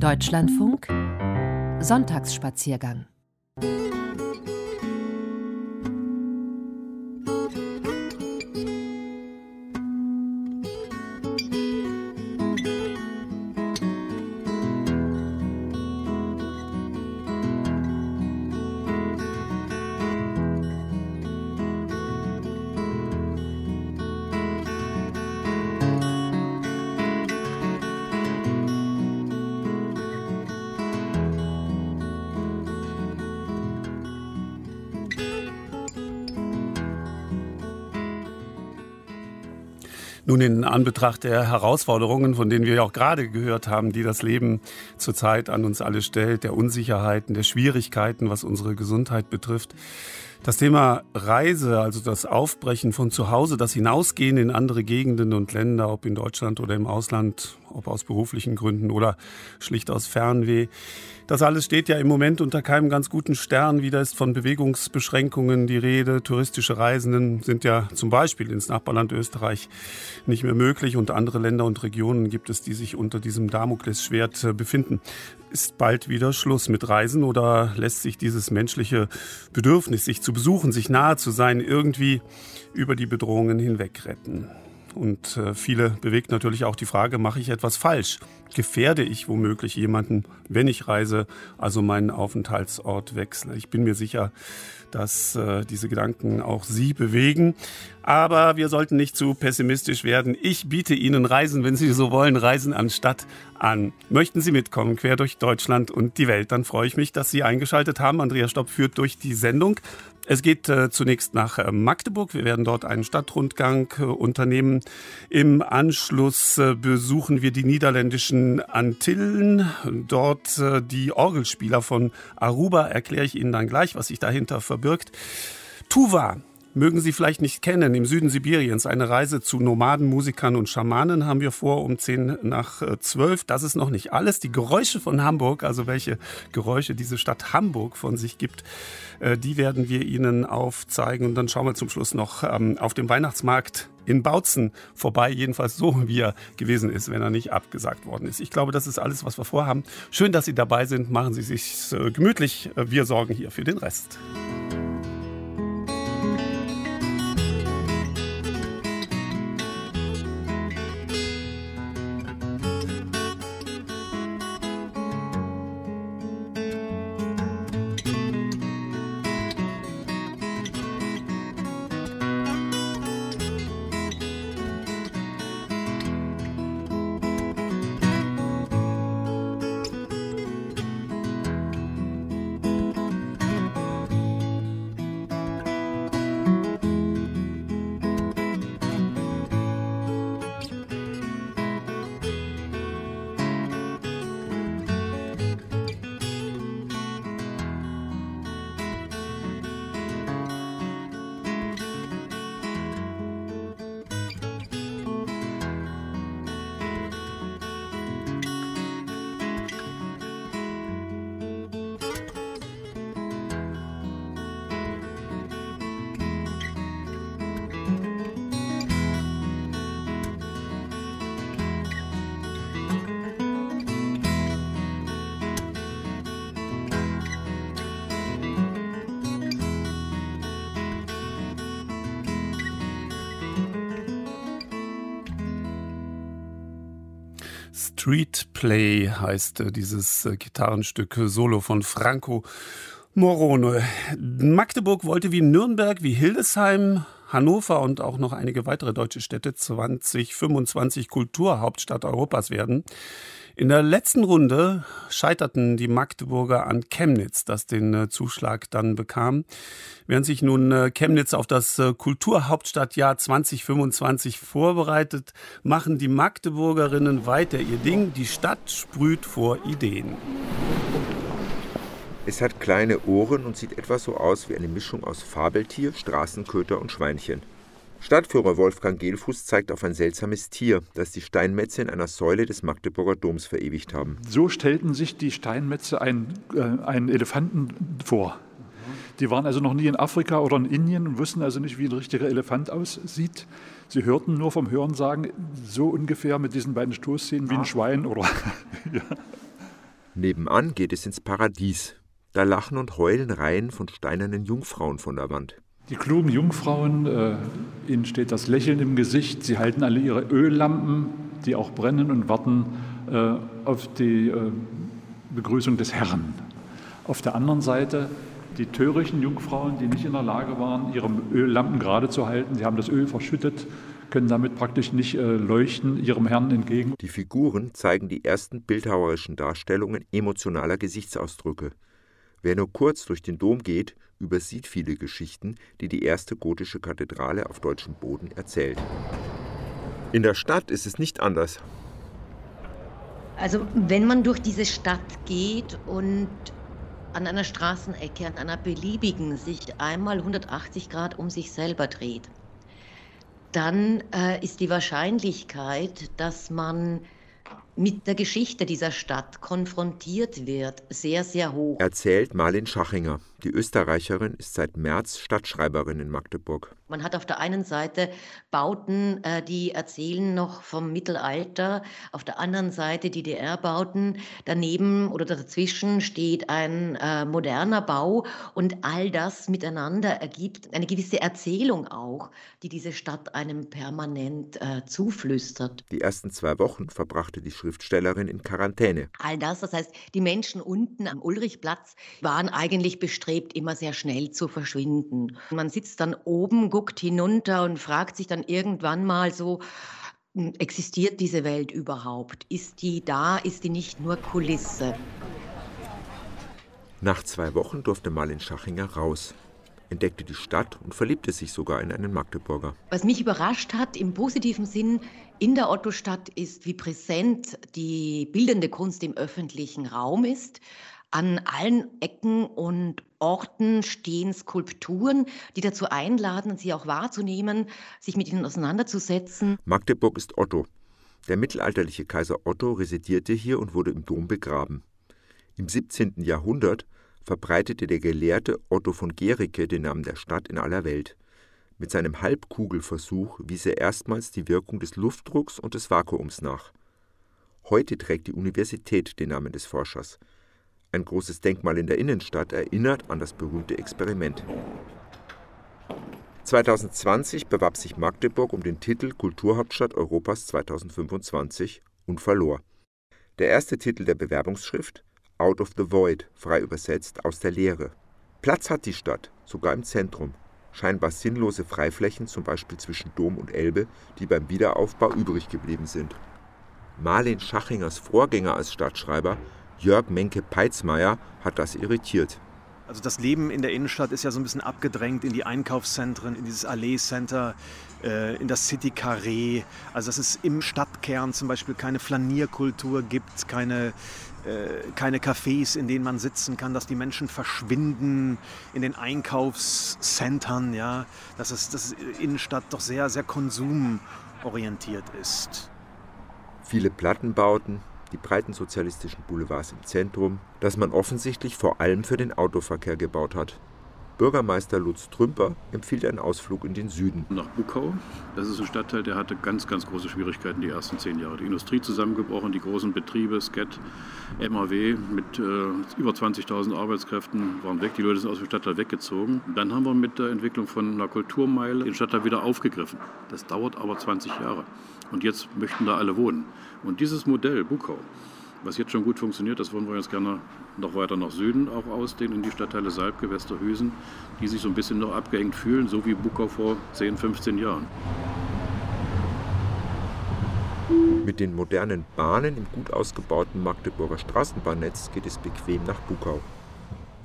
Deutschlandfunk Sonntagsspaziergang Nun in Anbetracht der Herausforderungen, von denen wir ja auch gerade gehört haben, die das Leben zurzeit an uns alle stellt, der Unsicherheiten, der Schwierigkeiten, was unsere Gesundheit betrifft, das Thema Reise, also das Aufbrechen von zu Hause, das Hinausgehen in andere Gegenden und Länder, ob in Deutschland oder im Ausland, ob aus beruflichen Gründen oder schlicht aus Fernweh. Das alles steht ja im Moment unter keinem ganz guten Stern. Wieder ist von Bewegungsbeschränkungen die Rede. Touristische Reisenden sind ja zum Beispiel ins Nachbarland Österreich nicht mehr möglich und andere Länder und Regionen gibt es, die sich unter diesem Damoklesschwert äh, befinden. Ist bald wieder Schluss mit Reisen oder lässt sich dieses menschliche Bedürfnis, sich zu besuchen, sich nahe zu sein, irgendwie über die Bedrohungen hinweg retten? Und äh, viele bewegt natürlich auch die Frage, mache ich etwas falsch? Gefährde ich womöglich jemanden, wenn ich reise, also meinen Aufenthaltsort wechsle? Ich bin mir sicher, dass äh, diese Gedanken auch Sie bewegen. Aber wir sollten nicht zu pessimistisch werden. Ich biete Ihnen Reisen, wenn Sie so wollen, Reisen anstatt an. Möchten Sie mitkommen, quer durch Deutschland und die Welt, dann freue ich mich, dass Sie eingeschaltet haben. Andreas Stopp führt durch die Sendung. Es geht äh, zunächst nach äh, Magdeburg. Wir werden dort einen Stadtrundgang äh, unternehmen. Im Anschluss äh, besuchen wir die niederländischen Antillen. Dort äh, die Orgelspieler von Aruba. Erkläre ich Ihnen dann gleich, was sich dahinter verbirgt. Tuva mögen Sie vielleicht nicht kennen, im Süden Sibiriens. Eine Reise zu Nomaden, Musikern und Schamanen haben wir vor um 10 nach 12. Äh, das ist noch nicht alles. Die Geräusche von Hamburg, also welche Geräusche diese Stadt Hamburg von sich gibt, äh, die werden wir Ihnen aufzeigen. Und dann schauen wir zum Schluss noch ähm, auf dem Weihnachtsmarkt in Bautzen vorbei, jedenfalls so, wie er gewesen ist, wenn er nicht abgesagt worden ist. Ich glaube, das ist alles, was wir vorhaben. Schön, dass Sie dabei sind. Machen Sie sich äh, gemütlich. Wir sorgen hier für den Rest. Heißt äh, dieses äh, Gitarrenstück äh, Solo von Franco Morone. Magdeburg wollte wie Nürnberg, wie Hildesheim, Hannover und auch noch einige weitere deutsche Städte 2025 Kulturhauptstadt Europas werden. In der letzten Runde scheiterten die Magdeburger an Chemnitz, das den äh, Zuschlag dann bekam. Während sich nun äh, Chemnitz auf das äh, Kulturhauptstadtjahr 2025 vorbereitet, machen die Magdeburgerinnen weiter ihr Ding. Die Stadt sprüht vor Ideen. Es hat kleine Ohren und sieht etwas so aus wie eine Mischung aus Fabeltier, Straßenköter und Schweinchen. Stadtführer Wolfgang Gelfuß zeigt auf ein seltsames Tier, das die Steinmetze in einer Säule des Magdeburger Doms verewigt haben. So stellten sich die Steinmetze einen, äh, einen Elefanten vor. Die waren also noch nie in Afrika oder in Indien und wussten also nicht, wie ein richtiger Elefant aussieht. Sie hörten nur vom Hörensagen so ungefähr mit diesen beiden Stoßzähnen wie ein Schwein oder. ja. Nebenan geht es ins Paradies. Da lachen und heulen Reihen von steinernen Jungfrauen von der Wand. Die klugen Jungfrauen, äh, ihnen steht das Lächeln im Gesicht. Sie halten alle ihre Öllampen, die auch brennen und warten äh, auf die äh, Begrüßung des Herrn. Auf der anderen Seite die törichten Jungfrauen, die nicht in der Lage waren, ihre Öllampen gerade zu halten. Sie haben das Öl verschüttet, können damit praktisch nicht äh, leuchten ihrem Herrn entgegen. Die Figuren zeigen die ersten bildhauerischen Darstellungen emotionaler Gesichtsausdrücke. Wer nur kurz durch den Dom geht, übersieht viele Geschichten, die die erste gotische Kathedrale auf deutschem Boden erzählt. In der Stadt ist es nicht anders. Also wenn man durch diese Stadt geht und an einer Straßenecke, an einer beliebigen sich einmal 180 Grad um sich selber dreht, dann äh, ist die Wahrscheinlichkeit, dass man mit der Geschichte dieser Stadt konfrontiert wird, sehr, sehr hoch. Erzählt Marlin Schachinger. Die Österreicherin ist seit März Stadtschreiberin in Magdeburg. Man hat auf der einen Seite Bauten, äh, die erzählen noch vom Mittelalter, auf der anderen Seite DDR-Bauten. Daneben oder dazwischen steht ein äh, moderner Bau und all das miteinander ergibt eine gewisse Erzählung auch, die diese Stadt einem permanent äh, zuflüstert. Die ersten zwei Wochen verbrachte die Schriftstellerin in Quarantäne. All das, das heißt, die Menschen unten am Ulrichplatz waren eigentlich bestrebt, immer sehr schnell zu verschwinden. Man sitzt dann oben, guckt hinunter und fragt sich dann irgendwann mal so, hm, existiert diese Welt überhaupt? Ist die da? Ist die nicht nur Kulisse? Nach zwei Wochen durfte Marlin Schachinger raus entdeckte die Stadt und verliebte sich sogar in einen Magdeburger. Was mich überrascht hat im positiven Sinn in der Ottostadt ist, wie präsent die bildende Kunst im öffentlichen Raum ist. An allen Ecken und Orten stehen Skulpturen, die dazu einladen, sie auch wahrzunehmen, sich mit ihnen auseinanderzusetzen. Magdeburg ist Otto. Der mittelalterliche Kaiser Otto residierte hier und wurde im Dom begraben. Im 17. Jahrhundert verbreitete der Gelehrte Otto von Gericke den Namen der Stadt in aller Welt. Mit seinem Halbkugelversuch wies er erstmals die Wirkung des Luftdrucks und des Vakuums nach. Heute trägt die Universität den Namen des Forschers. Ein großes Denkmal in der Innenstadt erinnert an das berühmte Experiment. 2020 bewarb sich Magdeburg um den Titel Kulturhauptstadt Europas 2025 und verlor. Der erste Titel der Bewerbungsschrift Out of the Void, frei übersetzt aus der Leere. Platz hat die Stadt, sogar im Zentrum. Scheinbar sinnlose Freiflächen, zum Beispiel zwischen Dom und Elbe, die beim Wiederaufbau übrig geblieben sind. Marlin Schachingers Vorgänger als Stadtschreiber, Jörg Menke-Peitzmeier, hat das irritiert. Also das Leben in der Innenstadt ist ja so ein bisschen abgedrängt in die Einkaufszentren, in dieses Allee-Center, äh, in das City Carré. Also dass es im Stadtkern zum Beispiel keine Flanierkultur gibt, keine äh, keine Cafés, in denen man sitzen kann, dass die Menschen verschwinden in den Einkaufszentren, ja, dass es dass Innenstadt doch sehr, sehr konsumorientiert ist. Viele Plattenbauten, die breiten sozialistischen Boulevards im Zentrum, dass man offensichtlich vor allem für den Autoverkehr gebaut hat. Bürgermeister Lutz Trümper empfiehlt einen Ausflug in den Süden. Nach Buckau. Das ist ein Stadtteil, der hatte ganz, ganz große Schwierigkeiten die ersten zehn Jahre. Die Industrie zusammengebrochen, die großen Betriebe, Sket, MAW mit äh, über 20.000 Arbeitskräften waren weg. Die Leute sind aus dem Stadtteil weggezogen. Dann haben wir mit der Entwicklung von einer Kulturmeile den Stadtteil wieder aufgegriffen. Das dauert aber 20 Jahre. Und jetzt möchten da alle wohnen. Und dieses Modell, Buckau, was jetzt schon gut funktioniert, das wollen wir jetzt gerne noch weiter nach Süden auch ausdehnen, in die Stadtteile Salbke, Westerhüsen, die sich so ein bisschen noch abgehängt fühlen, so wie Buckau vor 10, 15 Jahren. Mit den modernen Bahnen im gut ausgebauten Magdeburger Straßenbahnnetz geht es bequem nach Buckau.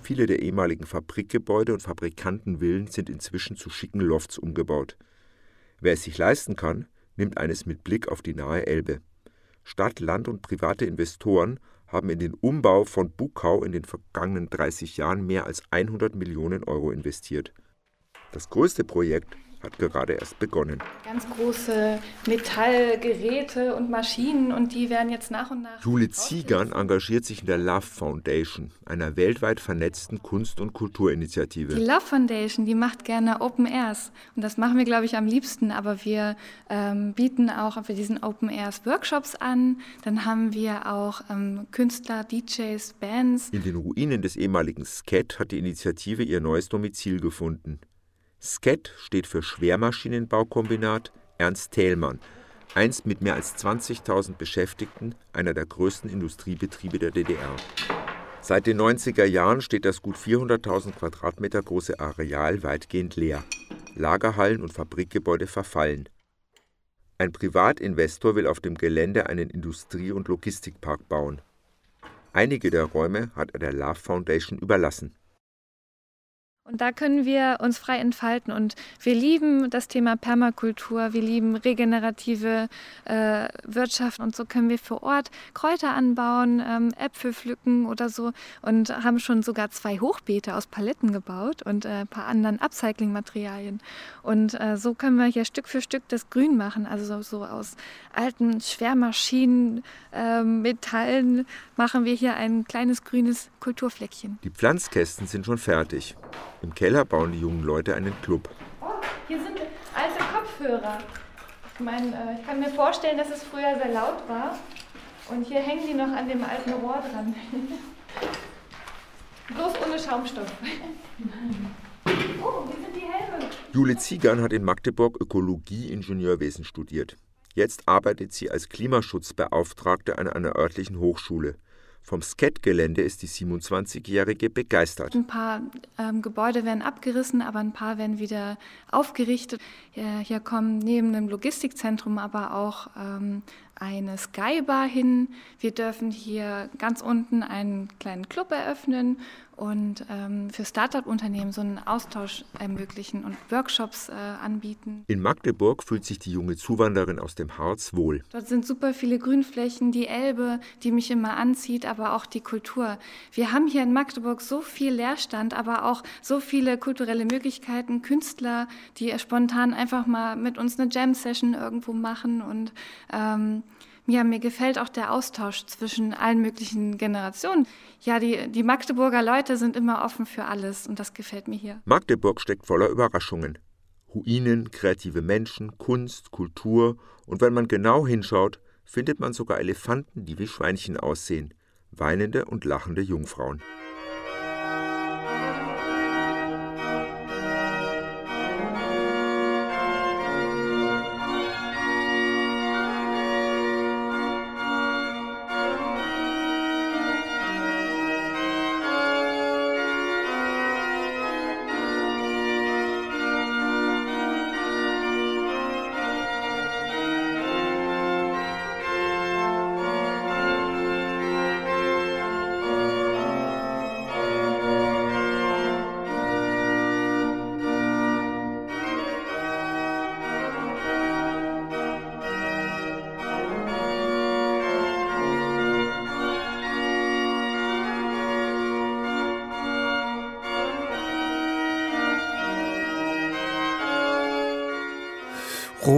Viele der ehemaligen Fabrikgebäude und Fabrikantenvillen sind inzwischen zu schicken Lofts umgebaut. Wer es sich leisten kann, nimmt eines mit Blick auf die nahe Elbe. Stadt, Land und private Investoren haben in den Umbau von Bukau in den vergangenen 30 Jahren mehr als 100 Millionen Euro investiert. Das größte Projekt, hat gerade erst begonnen. Ganz große Metallgeräte und Maschinen und die werden jetzt nach und nach. Jule Ziegern engagiert sich in der Love Foundation, einer weltweit vernetzten Kunst- und Kulturinitiative. Die Love Foundation, die macht gerne Open Airs und das machen wir, glaube ich, am liebsten. Aber wir ähm, bieten auch für diesen Open Airs Workshops an. Dann haben wir auch ähm, Künstler, DJs, Bands. In den Ruinen des ehemaligen SCAT hat die Initiative ihr neues Domizil gefunden. SCAT steht für Schwermaschinenbaukombinat Ernst Thälmann, einst mit mehr als 20.000 Beschäftigten einer der größten Industriebetriebe der DDR. Seit den 90er Jahren steht das gut 400.000 Quadratmeter große Areal weitgehend leer. Lagerhallen und Fabrikgebäude verfallen. Ein Privatinvestor will auf dem Gelände einen Industrie- und Logistikpark bauen. Einige der Räume hat er der Love Foundation überlassen. Und da können wir uns frei entfalten. Und wir lieben das Thema Permakultur, wir lieben regenerative äh, Wirtschaft. Und so können wir vor Ort Kräuter anbauen, ähm, Äpfel pflücken oder so. Und haben schon sogar zwei Hochbeete aus Paletten gebaut und äh, ein paar anderen Upcycling-Materialien. Und äh, so können wir hier Stück für Stück das Grün machen. Also so aus alten Schwermaschinen, ähm, Metallen machen wir hier ein kleines grünes Kulturfleckchen. Die Pflanzkästen sind schon fertig. Im Keller bauen die jungen Leute einen Club. Oh, hier sind alte Kopfhörer. Ich meine, äh, ich kann mir vorstellen, dass es früher sehr laut war. Und hier hängen die noch an dem alten Rohr dran. Bloß ohne Schaumstoff. Oh, hier sind die Helme. Jule Ziegern hat in Magdeburg Ökologie-Ingenieurwesen studiert. Jetzt arbeitet sie als Klimaschutzbeauftragte an einer örtlichen Hochschule. Vom Skat-Gelände ist die 27-Jährige begeistert. Ein paar ähm, Gebäude werden abgerissen, aber ein paar werden wieder aufgerichtet. Hier, hier kommen neben dem Logistikzentrum aber auch ähm, eine Skybar hin. Wir dürfen hier ganz unten einen kleinen Club eröffnen und ähm, für Start-up-Unternehmen so einen Austausch ermöglichen und Workshops äh, anbieten. In Magdeburg fühlt sich die junge Zuwanderin aus dem Harz wohl. Dort sind super viele Grünflächen, die Elbe, die mich immer anzieht, aber auch die Kultur. Wir haben hier in Magdeburg so viel Leerstand, aber auch so viele kulturelle Möglichkeiten, Künstler, die spontan einfach mal mit uns eine Jam-Session irgendwo machen und ähm, ja, mir gefällt auch der Austausch zwischen allen möglichen Generationen. Ja, die, die Magdeburger Leute sind immer offen für alles und das gefällt mir hier. Magdeburg steckt voller Überraschungen. Ruinen, kreative Menschen, Kunst, Kultur und wenn man genau hinschaut, findet man sogar Elefanten, die wie Schweinchen aussehen, weinende und lachende Jungfrauen.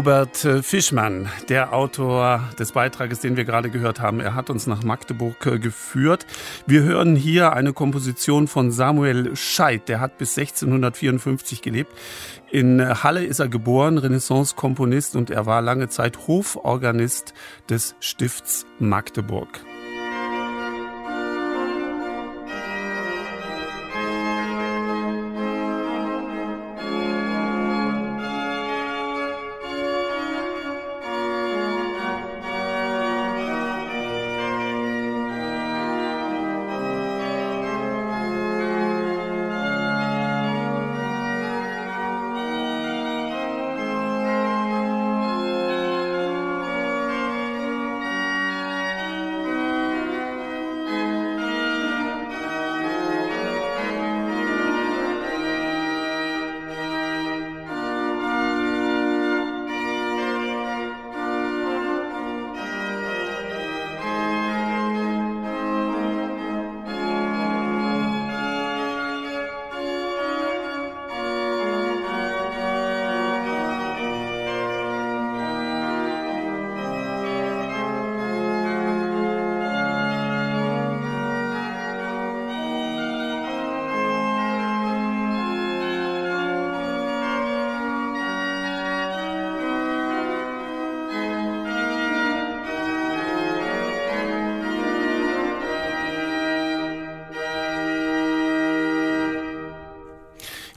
Robert äh, Fischmann, der Autor des Beitrages, den wir gerade gehört haben. Er hat uns nach Magdeburg äh, geführt. Wir hören hier eine Komposition von Samuel Scheidt. Der hat bis 1654 gelebt. In Halle ist er geboren, Renaissance-Komponist und er war lange Zeit Hoforganist des Stifts Magdeburg.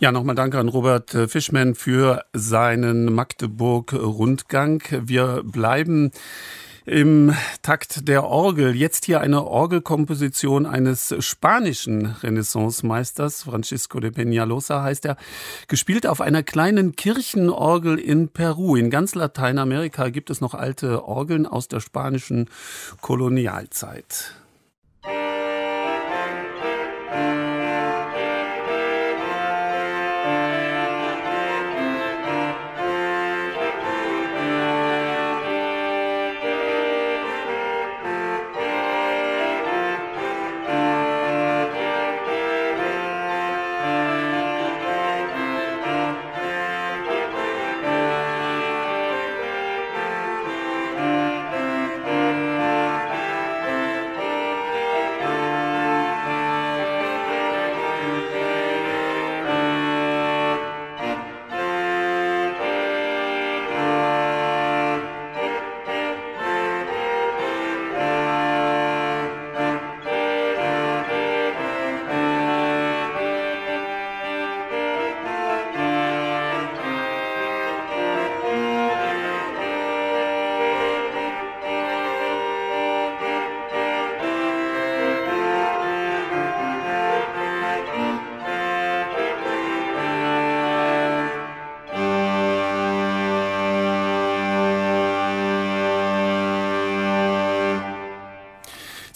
Ja, nochmal danke an Robert äh, Fischmann für seinen Magdeburg-Rundgang. Wir bleiben im Takt der Orgel. Jetzt hier eine Orgelkomposition eines spanischen Renaissance-Meisters, Francisco de Peñalosa heißt er, gespielt auf einer kleinen Kirchenorgel in Peru. In ganz Lateinamerika gibt es noch alte Orgeln aus der spanischen Kolonialzeit.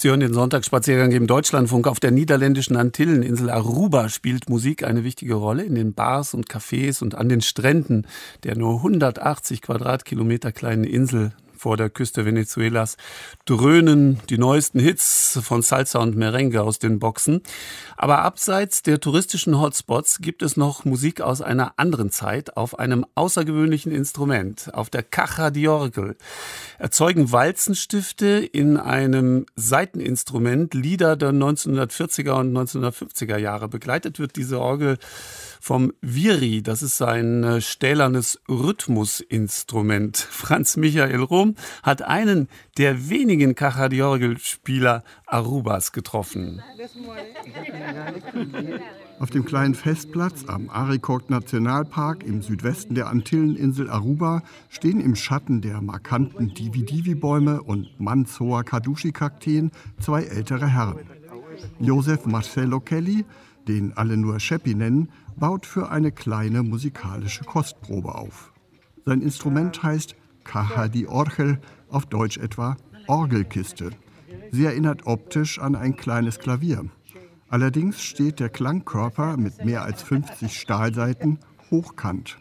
Hören den Sonntagsspaziergang im Deutschlandfunk. Auf der niederländischen Antilleninsel Aruba spielt Musik eine wichtige Rolle in den Bars und Cafés und an den Stränden der nur 180 Quadratkilometer kleinen Insel vor der Küste Venezuelas dröhnen die neuesten Hits von Salsa und Merengue aus den Boxen. Aber abseits der touristischen Hotspots gibt es noch Musik aus einer anderen Zeit auf einem außergewöhnlichen Instrument, auf der Caja di Orgel. Erzeugen Walzenstifte in einem Saiteninstrument Lieder der 1940er und 1950er Jahre. Begleitet wird diese Orgel vom Viri. Das ist ein äh, stählernes Rhythmusinstrument. Franz Michael Rom hat einen der wenigen Cajadiorgel-Spieler Arubas getroffen. Auf dem kleinen Festplatz am Arikok Nationalpark im Südwesten der Antilleninsel Aruba stehen im Schatten der markanten Divi-Divi-Bäume und mannshoher Kadushi-Kakteen zwei ältere Herren. Josef Marcello Kelly, den alle nur Scheppi nennen, baut für eine kleine musikalische Kostprobe auf. Sein Instrument heißt Caja di Orgel, auf Deutsch etwa Orgelkiste. Sie erinnert optisch an ein kleines Klavier. Allerdings steht der Klangkörper mit mehr als 50 Stahlseiten hochkant.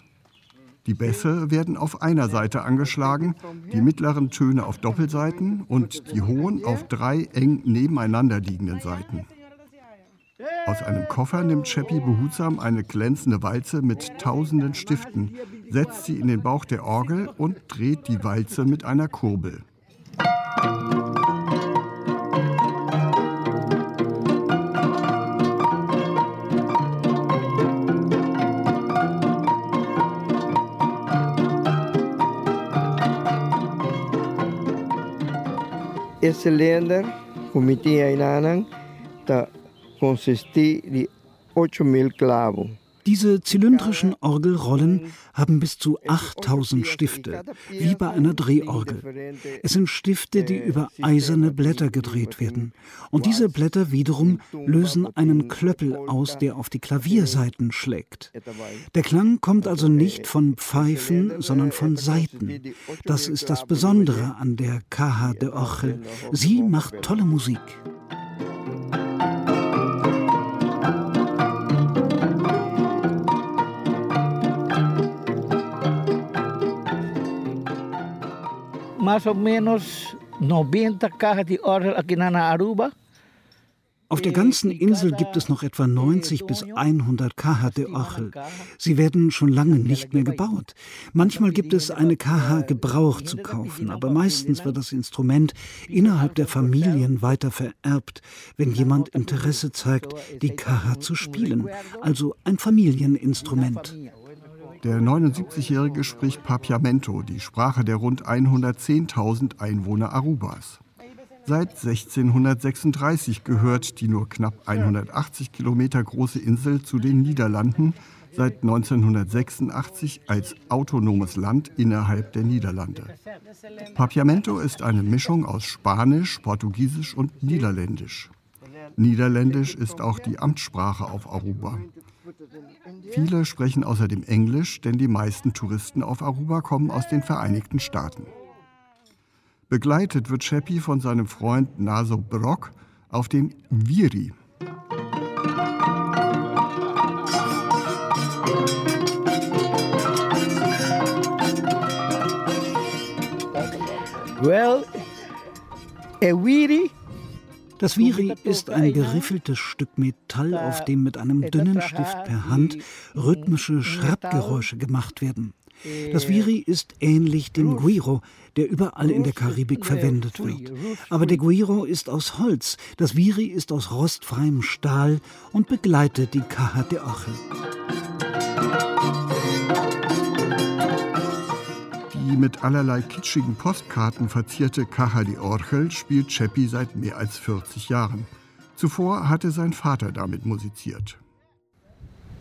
Die Bässe werden auf einer Seite angeschlagen, die mittleren Töne auf Doppelseiten und die hohen auf drei eng nebeneinander liegenden Seiten. Aus einem Koffer nimmt Chappie behutsam eine glänzende Walze mit tausenden Stiften, setzt sie in den Bauch der Orgel und dreht die Walze mit einer Kurbel. Esse Länder, Komitee Inanang, da consistí de 8000 clavos. Diese zylindrischen Orgelrollen haben bis zu 8000 Stifte, wie bei einer Drehorgel. Es sind Stifte, die über eiserne Blätter gedreht werden. Und diese Blätter wiederum lösen einen Klöppel aus, der auf die Klavierseiten schlägt. Der Klang kommt also nicht von Pfeifen, sondern von Saiten. Das ist das Besondere an der Caja de Orgel. Sie macht tolle Musik. Más o menos 90 cajas de órgel aquí en Aruba. Auf der ganzen Insel gibt es noch etwa 90 bis 100 Kaha de Ochel. Sie werden schon lange nicht mehr gebaut. Manchmal gibt es eine Kaha Gebrauch zu kaufen, aber meistens wird das Instrument innerhalb der Familien weiter vererbt, wenn jemand Interesse zeigt, die Kaha zu spielen, also ein Familieninstrument. Der 79-Jährige spricht Papiamento, die Sprache der rund 110.000 Einwohner Arubas. Seit 1636 gehört die nur knapp 180 Kilometer große Insel zu den Niederlanden, seit 1986 als autonomes Land innerhalb der Niederlande. Papiamento ist eine Mischung aus Spanisch, Portugiesisch und Niederländisch. Niederländisch ist auch die Amtssprache auf Aruba. Viele sprechen außerdem Englisch, denn die meisten Touristen auf Aruba kommen aus den Vereinigten Staaten. Begleitet wird Sheppy von seinem Freund Naso Brock auf den Viri. Well, a Viri das Viri ist ein geriffeltes Stück Metall, auf dem mit einem dünnen Stift per Hand rhythmische Schrappgeräusche gemacht werden. Das Viri ist ähnlich dem Guiro, der überall in der Karibik verwendet wird. Aber der Guiro ist aus Holz, das Viri ist aus rostfreiem Stahl und begleitet die Caja de Ochel. Die mit allerlei kitschigen Postkarten verzierte Caja de Orgel spielt Cheppi seit mehr als 40 Jahren. Zuvor hatte sein Vater damit musiziert.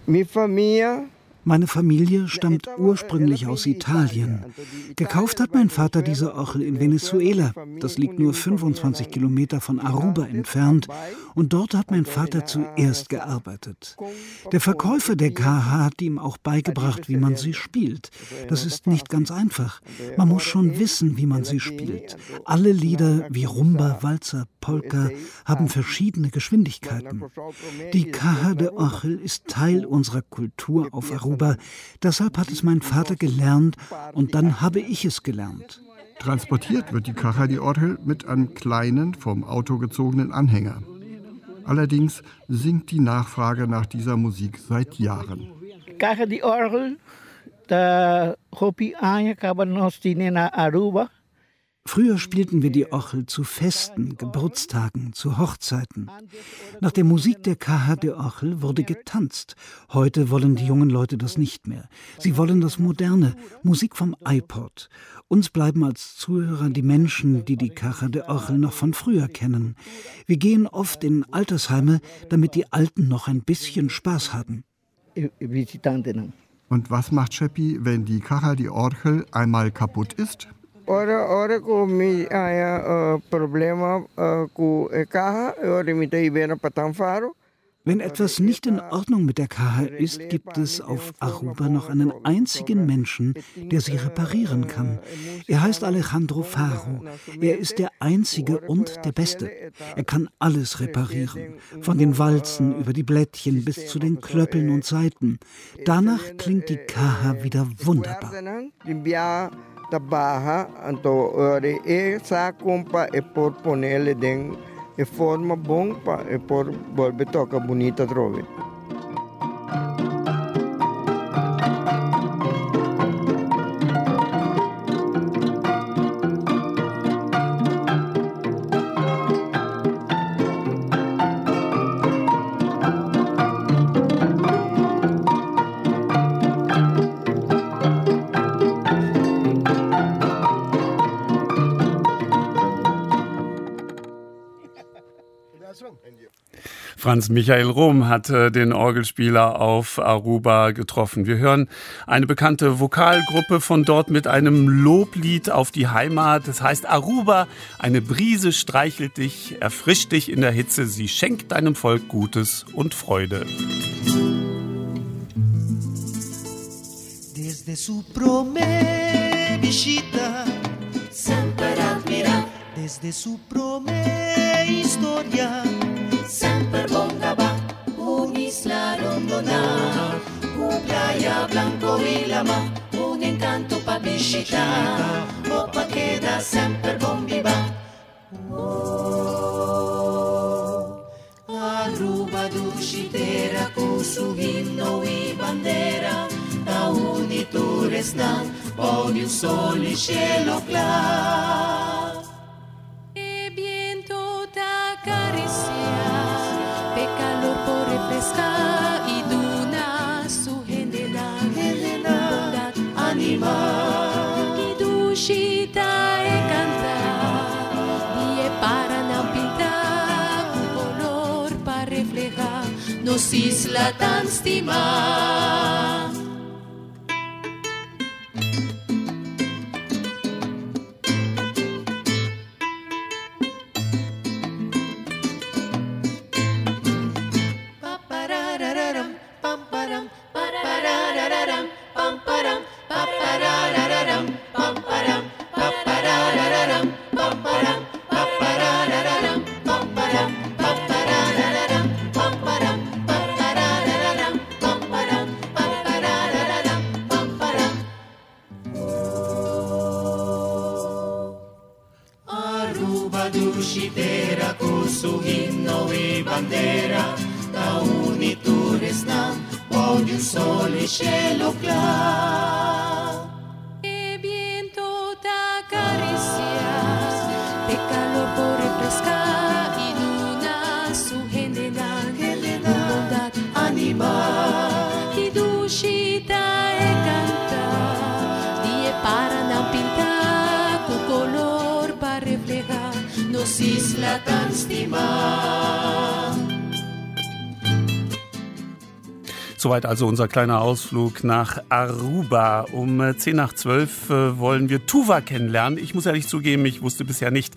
Mi Familia meine Familie stammt ursprünglich aus Italien. Gekauft hat mein Vater diese Orgel in Venezuela. Das liegt nur 25 Kilometer von Aruba entfernt. Und dort hat mein Vater zuerst gearbeitet. Der Verkäufer der KH hat ihm auch beigebracht, wie man sie spielt. Das ist nicht ganz einfach. Man muss schon wissen, wie man sie spielt. Alle Lieder wie Rumba, Walzer, Polka haben verschiedene Geschwindigkeiten. Die KH der Orgel ist Teil unserer Kultur auf Aruba. Deshalb hat es mein Vater gelernt und dann habe ich es gelernt. Transportiert wird die Caja de Orgel mit einem kleinen, vom Auto gezogenen Anhänger. Allerdings sinkt die Nachfrage nach dieser Musik seit Jahren. Caja de Orgel, da hopi anya kabanos na Aruba. Früher spielten wir die Ochel zu Festen, Geburtstagen, zu Hochzeiten. Nach der Musik der Kaha de Ochel wurde getanzt. Heute wollen die jungen Leute das nicht mehr. Sie wollen das Moderne, Musik vom iPod. Uns bleiben als Zuhörer die Menschen, die die Kaha de Ochel noch von früher kennen. Wir gehen oft in Altersheime, damit die Alten noch ein bisschen Spaß haben. Und was macht Scheppi, wenn die Kacha de Orgel einmal kaputt ist? Ora, ora com mi haya uh, problema uh, com a carro, ora me tem bem para faro. Wenn etwas nicht in Ordnung mit der KH ist, gibt es auf Aruba noch einen einzigen Menschen, der sie reparieren kann. Er heißt Alejandro Faro. Er ist der Einzige und der Beste. Er kann alles reparieren, von den Walzen über die Blättchen bis zu den Klöppeln und Saiten. Danach klingt die KH wieder wunderbar. Barra, então e sa compa e por ponerle den e forma bom pa e por volve toca bonita trove. Franz Michael Rom hat den Orgelspieler auf Aruba getroffen. Wir hören eine bekannte Vokalgruppe von dort mit einem Loblied auf die Heimat. Das heißt Aruba, eine Brise streichelt dich, erfrischt dich in der Hitze, sie schenkt deinem Volk Gutes und Freude. Desde su prome visita, sempre admira, desde su prome historia. semper bongaba, un isla rondona, un playa blanco ilama, un encanto pa visita, o pa queda semper bombiba. Oh, Aruba dushitera, cu su himno y bandera, da unitur estan, ogni sole cielo clan. sis la tant estimar. Soweit also unser kleiner Ausflug nach Aruba. Um äh, 10 nach 12 äh, wollen wir Tuva kennenlernen. Ich muss ehrlich zugeben, ich wusste bisher nicht,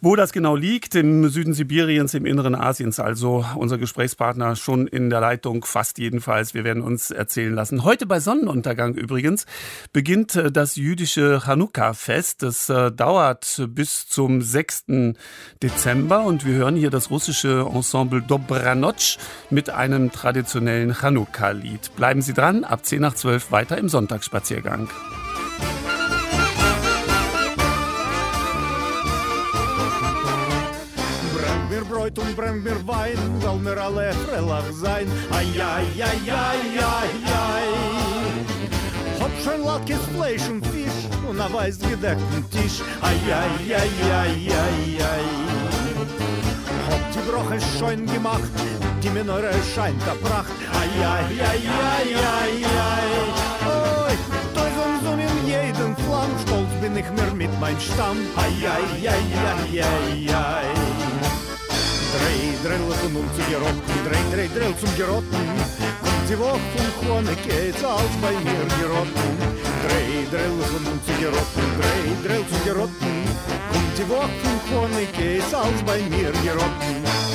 wo das genau liegt. Im Süden Sibiriens, im Inneren Asiens. Also unser Gesprächspartner schon in der Leitung, fast jedenfalls. Wir werden uns erzählen lassen. Heute bei Sonnenuntergang übrigens beginnt äh, das jüdische Chanukka-Fest. Das äh, dauert bis zum 6. Dezember und wir hören hier das russische Ensemble Dobranotsch mit einem traditionellen Chanukka-Lied. Bleiben Sie dran, ab 10 nach 12 weiter im Sonntagsspaziergang. Bräut und brengt mir Wein, weil mir alle frelach sein. Ai, ai, ai, ai, ai, ai. Hab schon Latkes Fleisch und Fisch und a weiß gedeckten Tisch. Ai, ai, ai, ai, ai, ai. Hab die Broche schön gemacht, die Minore scheint der Pracht. Ai, ai, ai, ai, ai, ai. Oi, tausend und in jedem Flamm, stolz bin ich mir mit mein Stamm. Ai, ai, ai, ai, ai, ai. Drei Drillchen um zu gerotten, drei, drei Drill zum Gerotten. Kommt die Woche von Chone, geht's als bei mir gerotten. Drei Drillchen um zu gerotten, drei Drill zum Gerotten. Kommt die Woche von Chone, geht's als bei mir gerotten.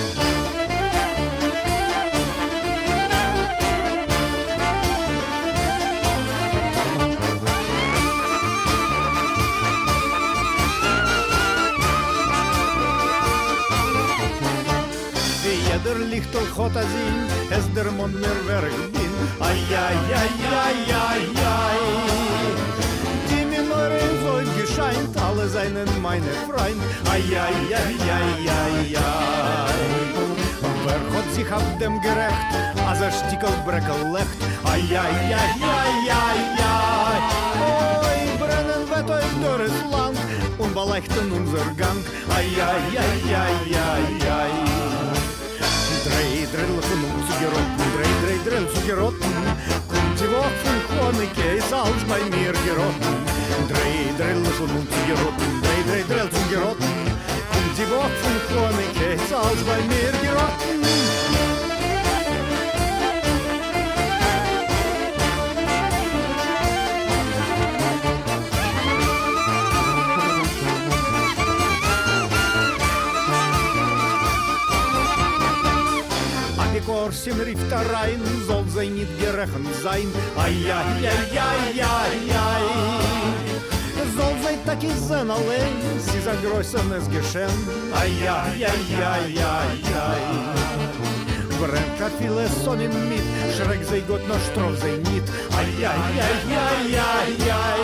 ich doch hot a es der mond mir werg bin ay ay ay ay ay ay die mir mor in voll gescheint alle seinen meine freind ay ay ay ay ay ay wer hot sich hab dem gerecht a ze stickel brekel lecht ay ay ay ay ay ay oi brennen wet oi dorres land und belechten unser gang ay ay ay ay ay ay Drei Drillchen um zu gerotten, drei, drei Drill zu gerotten. Kommt die Woche von Chronike, ist alles bei mir gerotten. Drei Drillchen um zu gerotten, drei, drei Drill zu gerotten. Kommt die Woche von Chronike, ist alles bei mir gerotten. Орсен Рифт Райн, Зол Зайнит Герехен Зайн. Ай-яй-яй-яй-яй-яй. Зол Зайн так и Зен Алэн, Сиза Гройсен Эсгешен. Ай-яй-яй-яй-яй-яй. Брэнд Кафиле Сонин Мид, Шрек зайгот, но Штров зайнит. Ай-яй-яй-яй-яй-яй.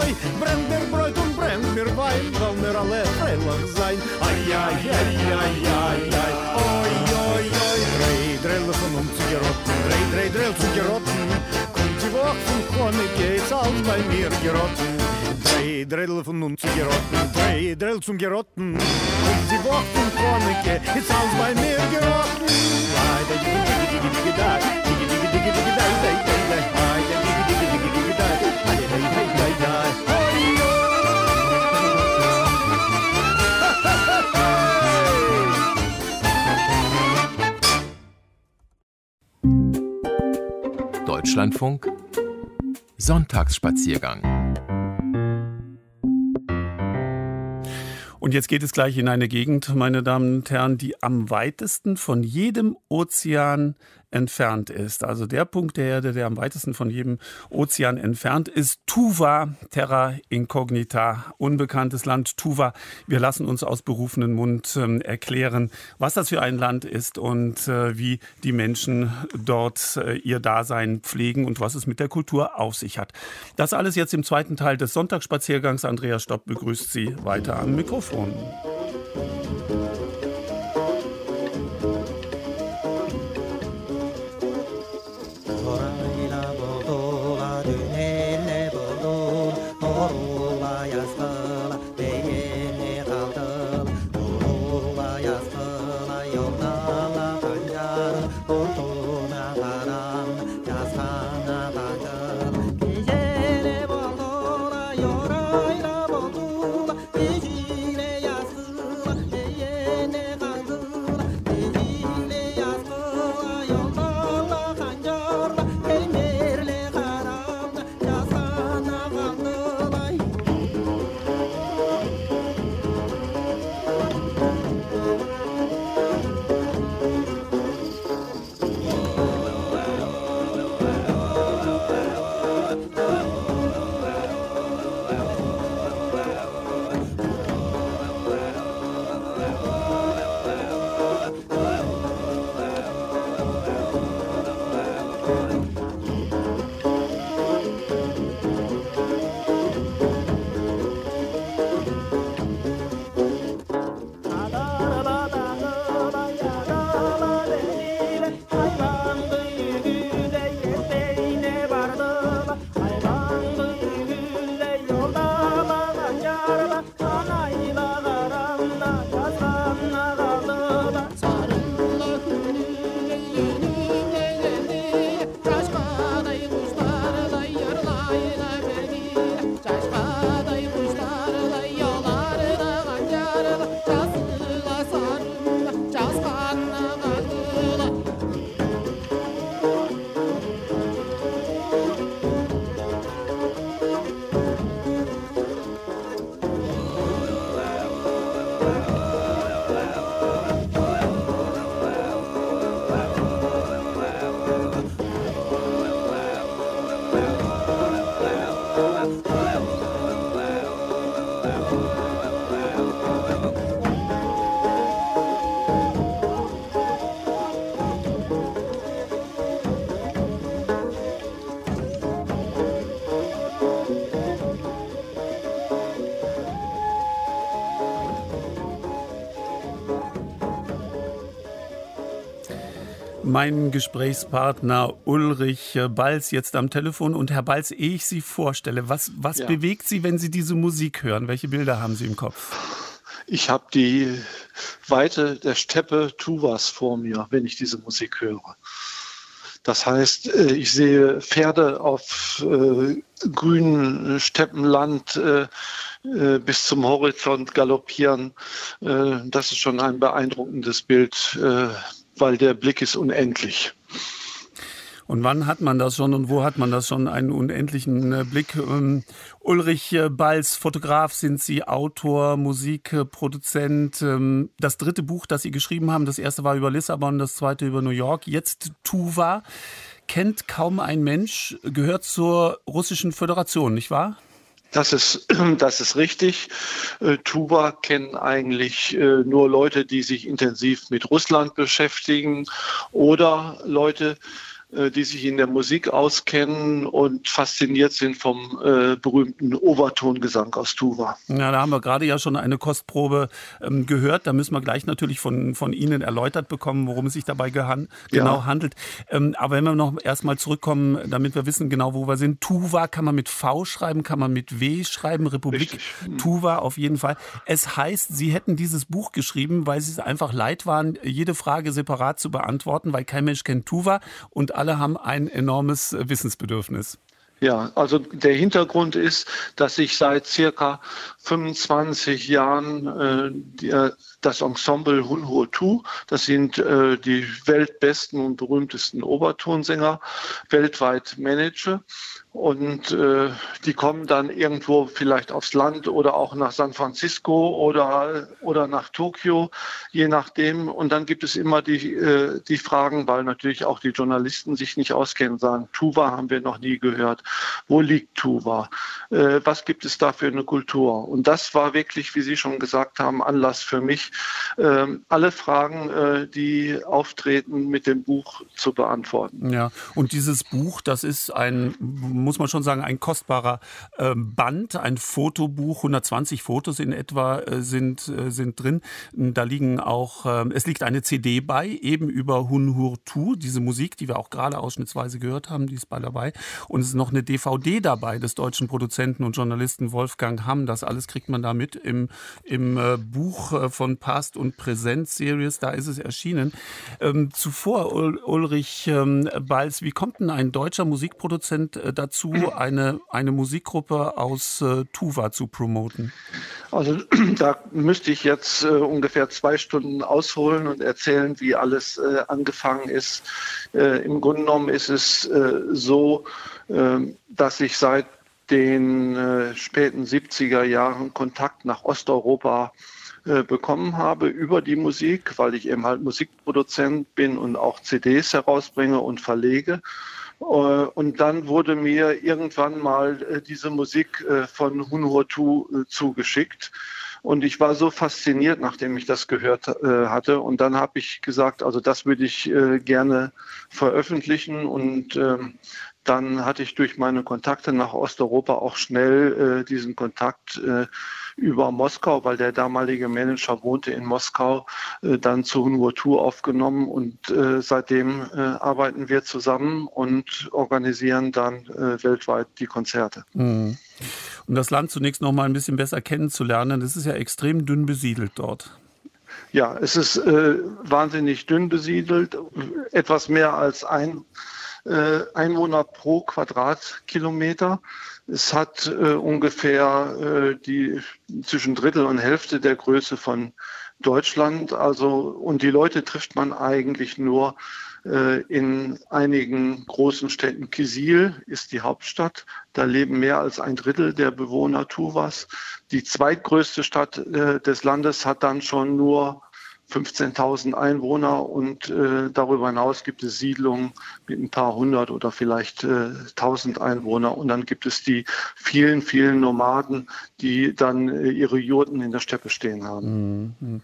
Ой, Брендер Бройтун, Бренд Мирвайн, Волнерале, Фрейлах Зайн. Ай-яй-яй-яй-яй-яй. Ой, gerotten, drei, drei Drill zu gerotten. Kommt die Woche von Kone, geht's alles bei mir gerotten. Drei Drillchen um zu gerotten, drei Drill zum Gerotten. Kommt die Woche von Kone, geht's alles bei mir gerotten. Ai, da, Deutschlandfunk. Sonntagsspaziergang. Und jetzt geht es gleich in eine Gegend, meine Damen und Herren, die am weitesten von jedem Ozean entfernt ist. Also der Punkt der Erde, der am weitesten von jedem Ozean entfernt ist. Tuva, Terra Incognita, unbekanntes Land Tuva. Wir lassen uns aus berufenen Mund äh, erklären, was das für ein Land ist und äh, wie die Menschen dort äh, ihr Dasein pflegen und was es mit der Kultur auf sich hat. Das alles jetzt im zweiten Teil des Sonntagsspaziergangs. Andreas Stopp begrüßt Sie weiter am Mikrofon. Mein Gesprächspartner Ulrich Balz jetzt am Telefon. Und Herr Balz, ehe ich Sie vorstelle, was, was ja. bewegt Sie, wenn Sie diese Musik hören? Welche Bilder haben Sie im Kopf? Ich habe die Weite der Steppe Tuvas vor mir, wenn ich diese Musik höre. Das heißt, äh, ich sehe Pferde auf äh, grünem Steppenland äh, äh, bis zum Horizont galoppieren. Äh, das ist schon ein beeindruckendes Bild äh, weil der Blick ist unendlich. Und wann hat man das schon und wo hat man das schon, einen unendlichen äh, Blick? Ähm, Ulrich äh, Balz, Fotograf sind Sie, Autor, Musikproduzent. Ähm, das dritte Buch, das Sie geschrieben haben, das erste war über Lissabon, das zweite über New York, jetzt Tuva. Kennt kaum ein Mensch, gehört zur Russischen Föderation, nicht wahr? Das ist, das ist richtig. Äh, Tuba kennen eigentlich äh, nur Leute, die sich intensiv mit Russland beschäftigen oder Leute, äh, die sich in der Musik auskennen und fasziniert sind vom äh, berühmten Obertongesang aus Tuva. Ja, da haben wir gerade ja schon eine Kostprobe ähm, gehört. Da müssen wir gleich natürlich von, von Ihnen erläutert bekommen, worum es sich dabei gehan genau ja. handelt. Ähm, aber wenn wir noch erstmal zurückkommen, damit wir wissen genau, wo wir sind. Tuva kann man mit V schreiben, kann man mit W schreiben. Republik Richtig. Tuva auf jeden Fall. Es heißt, Sie hätten dieses Buch geschrieben, weil Sie es einfach leid waren, jede Frage separat zu beantworten, weil kein Mensch kennt Tuva und alle haben ein enormes Wissensbedürfnis. Ja, also der Hintergrund ist, dass ich seit circa 25 Jahren äh, die, äh, das Ensemble Tu, das sind äh, die weltbesten und berühmtesten Obertonsänger, weltweit manage. Und äh, die kommen dann irgendwo vielleicht aufs Land oder auch nach San Francisco oder, oder nach Tokio, je nachdem. Und dann gibt es immer die, äh, die Fragen, weil natürlich auch die Journalisten sich nicht auskennen, sagen, Tuva haben wir noch nie gehört. Wo liegt Tuva? Äh, was gibt es da für eine Kultur? Und das war wirklich, wie Sie schon gesagt haben, Anlass für mich, äh, alle Fragen, äh, die auftreten, mit dem Buch zu beantworten. Ja, und dieses Buch, das ist ein muss man schon sagen, ein kostbarer äh, Band, ein Fotobuch. 120 Fotos in etwa äh, sind, äh, sind drin. Da liegen auch, ähm, es liegt eine CD bei, eben über Hun Hur Tu, diese Musik, die wir auch gerade ausschnittsweise gehört haben, die ist bei dabei. Und es ist noch eine DVD dabei des deutschen Produzenten und Journalisten Wolfgang Hamm. Das alles kriegt man da mit im, im äh, Buch von Past und Präsent Series. Da ist es erschienen. Ähm, zuvor, Ulrich ähm, Balz, wie kommt denn ein deutscher Musikproduzent dazu? Dazu, eine, eine Musikgruppe aus äh, Tuva zu promoten? Also da müsste ich jetzt äh, ungefähr zwei Stunden ausholen und erzählen, wie alles äh, angefangen ist. Äh, Im Grunde genommen ist es äh, so, ähm, dass ich seit den äh, späten 70er Jahren Kontakt nach Osteuropa bekommen habe über die Musik, weil ich eben halt Musikproduzent bin und auch CDs herausbringe und verlege. Äh, und dann wurde mir irgendwann mal äh, diese Musik äh, von Hunhuotu zugeschickt. Und ich war so fasziniert, nachdem ich das gehört hatte. Und dann habe ich gesagt, also das würde ich gerne veröffentlichen. Und ähm, dann hatte ich durch meine Kontakte nach Osteuropa auch schnell diesen Kontakt über Moskau, weil der damalige Manager wohnte in Moskau, äh, dann zu Hunhuotu aufgenommen und äh, seitdem äh, arbeiten wir zusammen und organisieren dann weltweit die Konzerte. Mhm. Um das Land zunächst noch mal ein bisschen besser kennenzulernen, es ist ja extrem dünn besiedelt dort. Ja, es ist äh, wahnsinnig dünn besiedelt, etwas mehr als ein äh, Einwohner pro Quadratkilometer. Es hat äh, ungefähr äh, die zwischen Drittel und Hälfte der Größe von Deutschland. Also und die Leute trifft man eigentlich nur äh, in einigen großen Städten. Kisil ist die Hauptstadt. Da leben mehr als ein Drittel der Bewohner Tuvas. Die zweitgrößte Stadt äh, des Landes hat dann schon nur 15.000 Einwohner und äh, darüber hinaus gibt es Siedlungen mit ein paar hundert oder vielleicht äh, 1.000 Einwohner und dann gibt es die vielen, vielen Nomaden, die dann äh, ihre Jurten in der Steppe stehen haben. Mhm.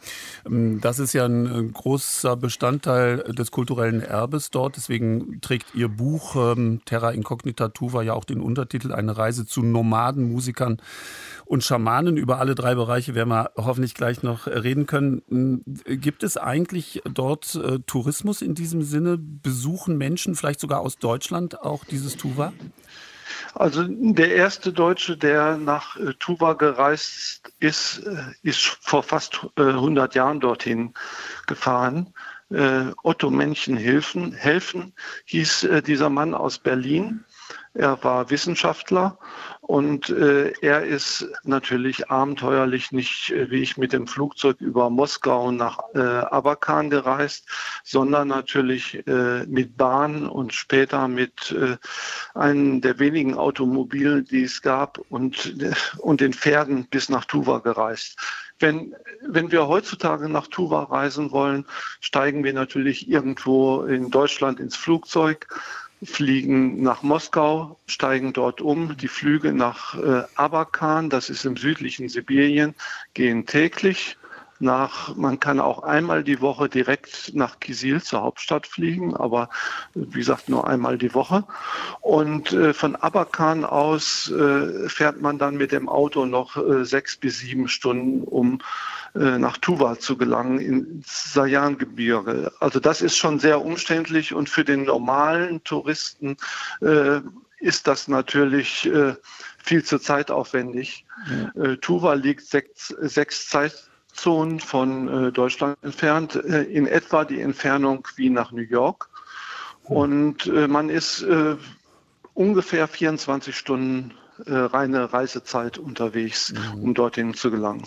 Ähm, das ist ja ein großer Bestandteil des kulturellen Erbes dort. Deswegen trägt Ihr Buch ähm, Terra Incognita Tuva ja auch den Untertitel Eine Reise zu Nomadenmusikern und Schamanen. Über alle drei Bereiche werden wir hoffentlich gleich noch reden können. Hm, gibt es eigentlich dort äh, Tourismus in diesem Sinne? Besuchen Menschen vielleicht sogar aus Deutschland auch dieses Tuva? Also der erste Deutsche, der nach äh, Tuva gereist ist, äh, ist vor fast äh, 100 Jahren dorthin gefahren. Äh, Otto Männchen helfen, hieß äh, dieser Mann aus Berlin. Er war Wissenschaftler und äh, er ist natürlich abenteuerlich nicht äh, wie ich mit dem Flugzeug über Moskau nach äh, Abakan gereist, sondern natürlich äh, mit Bahn und später mit äh, einem der wenigen Automobilen, die es gab und, äh, und den Pferden bis nach Tuva gereist. Wenn, wenn wir heutzutage nach Tuva reisen wollen, steigen wir natürlich irgendwo in Deutschland ins Flugzeug fliegen nach Moskau, steigen dort um. Die Flüge nach äh, Abakan, das ist im südlichen Sibirien, gehen täglich. Nach, man kann auch einmal die Woche direkt nach Kisil zur Hauptstadt fliegen, aber wie gesagt nur einmal die Woche. Und äh, von Abakan aus äh, fährt man dann mit dem Auto noch äh, sechs bis sieben Stunden, um äh, nach Tuva zu gelangen, ins Sayan-Gebirge. Also das ist schon sehr umständlich und für den normalen Touristen äh, ist das natürlich äh, viel zu zeitaufwendig. Ja. Äh, Tuva liegt sechs, sechs Zeitzonen von äh, Deutschland entfernt, äh, in etwa die Entfernung wie nach New York. Und man ist ungefähr 24 Stunden äh, reine Reisezeit unterwegs, mhm. um dorthin zu gelangen.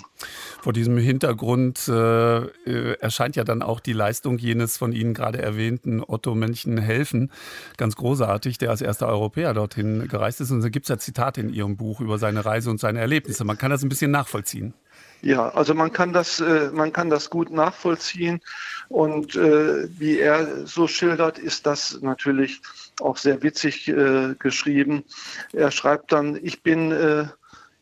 Vor diesem Hintergrund äh, äh, erscheint ja dann auch die Leistung jenes von Ihnen gerade erwähnten Otto Männchen Helfen ganz großartig, der als erster Europäer dorthin gereist ist. Und da gibt es ja Zitate in Ihrem Buch über seine Reise und seine Erlebnisse. Man kann das ein bisschen nachvollziehen. Ja, also man kann das, äh, man kann das gut nachvollziehen. Und äh, wie er so schildert, ist das natürlich auch sehr witzig äh, geschrieben. Er schreibt dann, ich bin äh,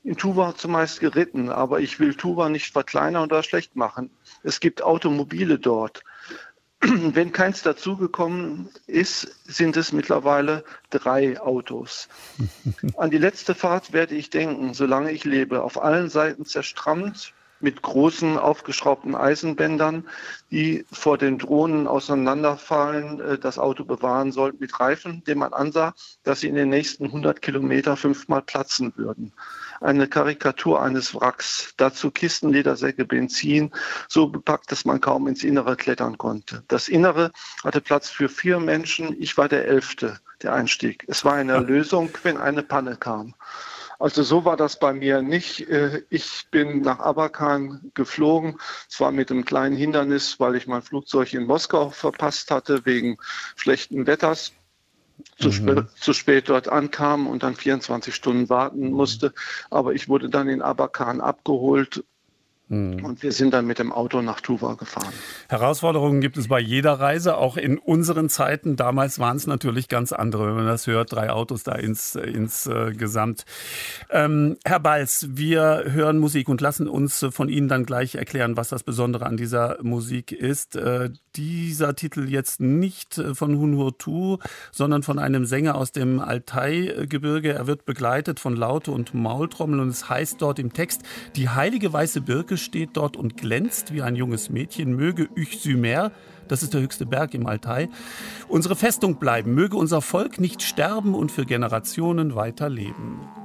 in Tuva zumeist geritten, aber ich will Tuva nicht verkleinern oder schlecht machen. Es gibt Automobile dort. Wenn keins dazugekommen ist, sind es mittlerweile drei Autos. An die letzte Fahrt werde ich denken, solange ich lebe, auf allen Seiten zerstrammt, mit großen aufgeschraubten Eisenbändern, die vor den Drohnen auseinanderfallen, äh, das Auto bewahren sollten, mit Reifen, dem man ansah, dass sie in den nächsten 100 Kilometer fünfmal platzen würden eine Karikatur eines Wracks. Dazu Kisten, Ledersäcke, Benzin, so bepackt, dass man kaum ins Innere klettern konnte. Das Innere hatte Platz für vier Menschen. Ich war der Elfte, der einstieg. Es war eine Erlösung, wenn eine Panne kam. Also so war das bei mir nicht. Äh, ich bin nach Abakan geflogen, zwar mit einem kleinen Hindernis, weil ich mein Flugzeug in Moskau verpasst hatte wegen schlechten Wetters zu, spät, mhm. zu spät dort ankam und dann 24 Stunden warten musste. Aber ich wurde dann in Abakan abgeholt Mhm. Und wir sind dann mit dem Auto nach Tuva gefahren. Herausforderungen gibt es bei jeder Reise, auch in unseren Zeiten. Damals waren es natürlich ganz andere, wenn man das hört, drei Autos da ins, ins äh, Gesamt. Ähm, Herr Balz, wir hören Musik und lassen uns von Ihnen dann gleich erklären, was das Besondere an dieser Musik ist. Äh, dieser Titel jetzt nicht äh, von Hunhurtu, sondern von einem Sänger aus dem Altai-Gebirge. Er wird begleitet von Laute und Maultrommel und es heißt dort im Text, die heilige weiße Birke steht dort und glänzt wie ein junges Mädchen, möge Üchsymer, das ist der höchste Berg im Altai, unsere Festung bleiben, möge unser Volk nicht sterben und für Generationen weiterleben. Yeah.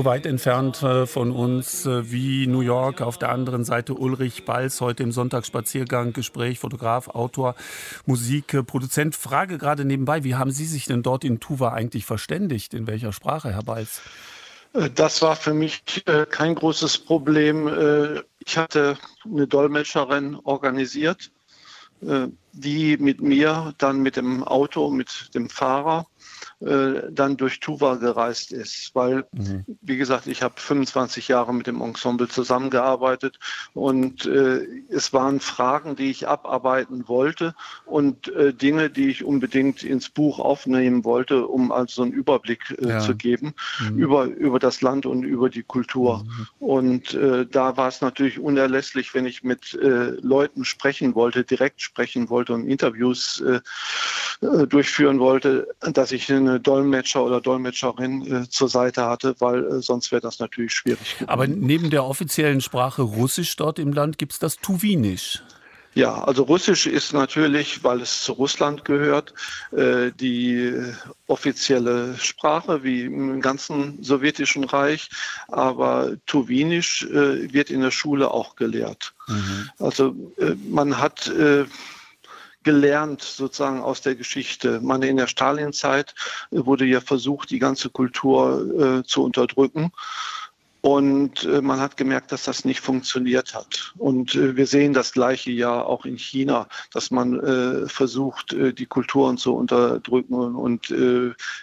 So weit entfernt äh, von uns äh, wie New York. Auf der anderen Seite Ulrich Balz, heute im Sonntagsspaziergang, Gespräch, Fotograf, Autor, Musikproduzent. Frage gerade nebenbei, wie haben Sie sich denn dort in Tuva eigentlich verständigt? In welcher Sprache, Herr Balz? Äh, das war für mich kein großes Problem. Ich hatte eine Dolmetscherin organisiert, die mit mir dann mit dem Auto, mit dem Fahrer äh, dann durch Tuva gereist ist. Weil, mhm. wie gesagt, ich habe 25 Jahre mit dem Ensemble zusammengearbeitet und äh, es waren Fragen, die ich abarbeiten wollte und äh, Dinge, die ich unbedingt ins Buch aufnehmen wollte, um also einen Überblick äh, ja. zu geben mhm. über, über das Land und über die Kultur. Mhm. Und äh, da war es natürlich unerlässlich, wenn ich mit Leuten sprechen wollte, direkt sprechen wollte und Interviews durchführen wollte, dass ich eine Dolmetscher oder Dolmetscherin zur Seite hatte, weil sonst wäre das natürlich schwierig. Gewesen. Aber neben der offiziellen Sprache Russisch dort im Land gibt es das Tuwinisch. Ja, also Russisch ist natürlich, weil es zu Russland gehört, äh, die offizielle Sprache wie im ganzen sowjetischen Reich. Aber Tuwinisch äh, wird in der Schule auch gelehrt. Mhm. Also äh, man hat gelernt sozusagen aus der Geschichte. Man in der Stalinzeit wurde ja versucht, die ganze Kultur zu unterdrücken. Und äh, man hat gemerkt, dass das nicht funktioniert hat. Und äh, wir sehen das gleiche ja auch in China, dass man äh, versucht, die Kulturen zu unterdrücken. Und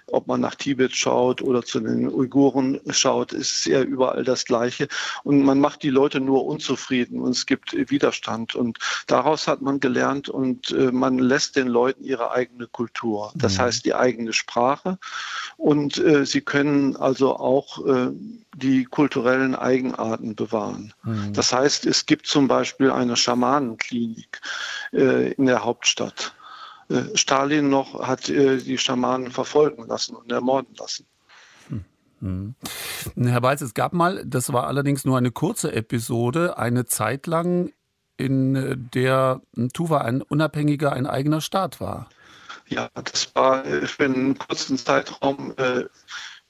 ob man nach Tibet schaut oder zu den Uiguren schaut, ist ja überall das Gleiche. Und man macht die Leute nur unzufrieden und es gibt Widerstand. Und daraus hat man gelernt und man lässt den Leuten ihre eigene Kultur. Das mhm. heißt die eigene Sprache. Und sie können also auch die kulturellen Eigenarten bewahren. Mhm. Das heißt, es gibt zum Beispiel eine Schamanenklinik äh, in der Hauptstadt. Äh, Stalin noch hat äh, die Schamanen verfolgen lassen und ermorden lassen. Mhm. Herr Balz, es gab mal, das war allerdings nur eine kurze Episode, eine Zeit lang, in äh, der Tuva ein unabhängiger, ein eigener Staat war. Ja, das war äh, für einen kurzen Zeitraum äh,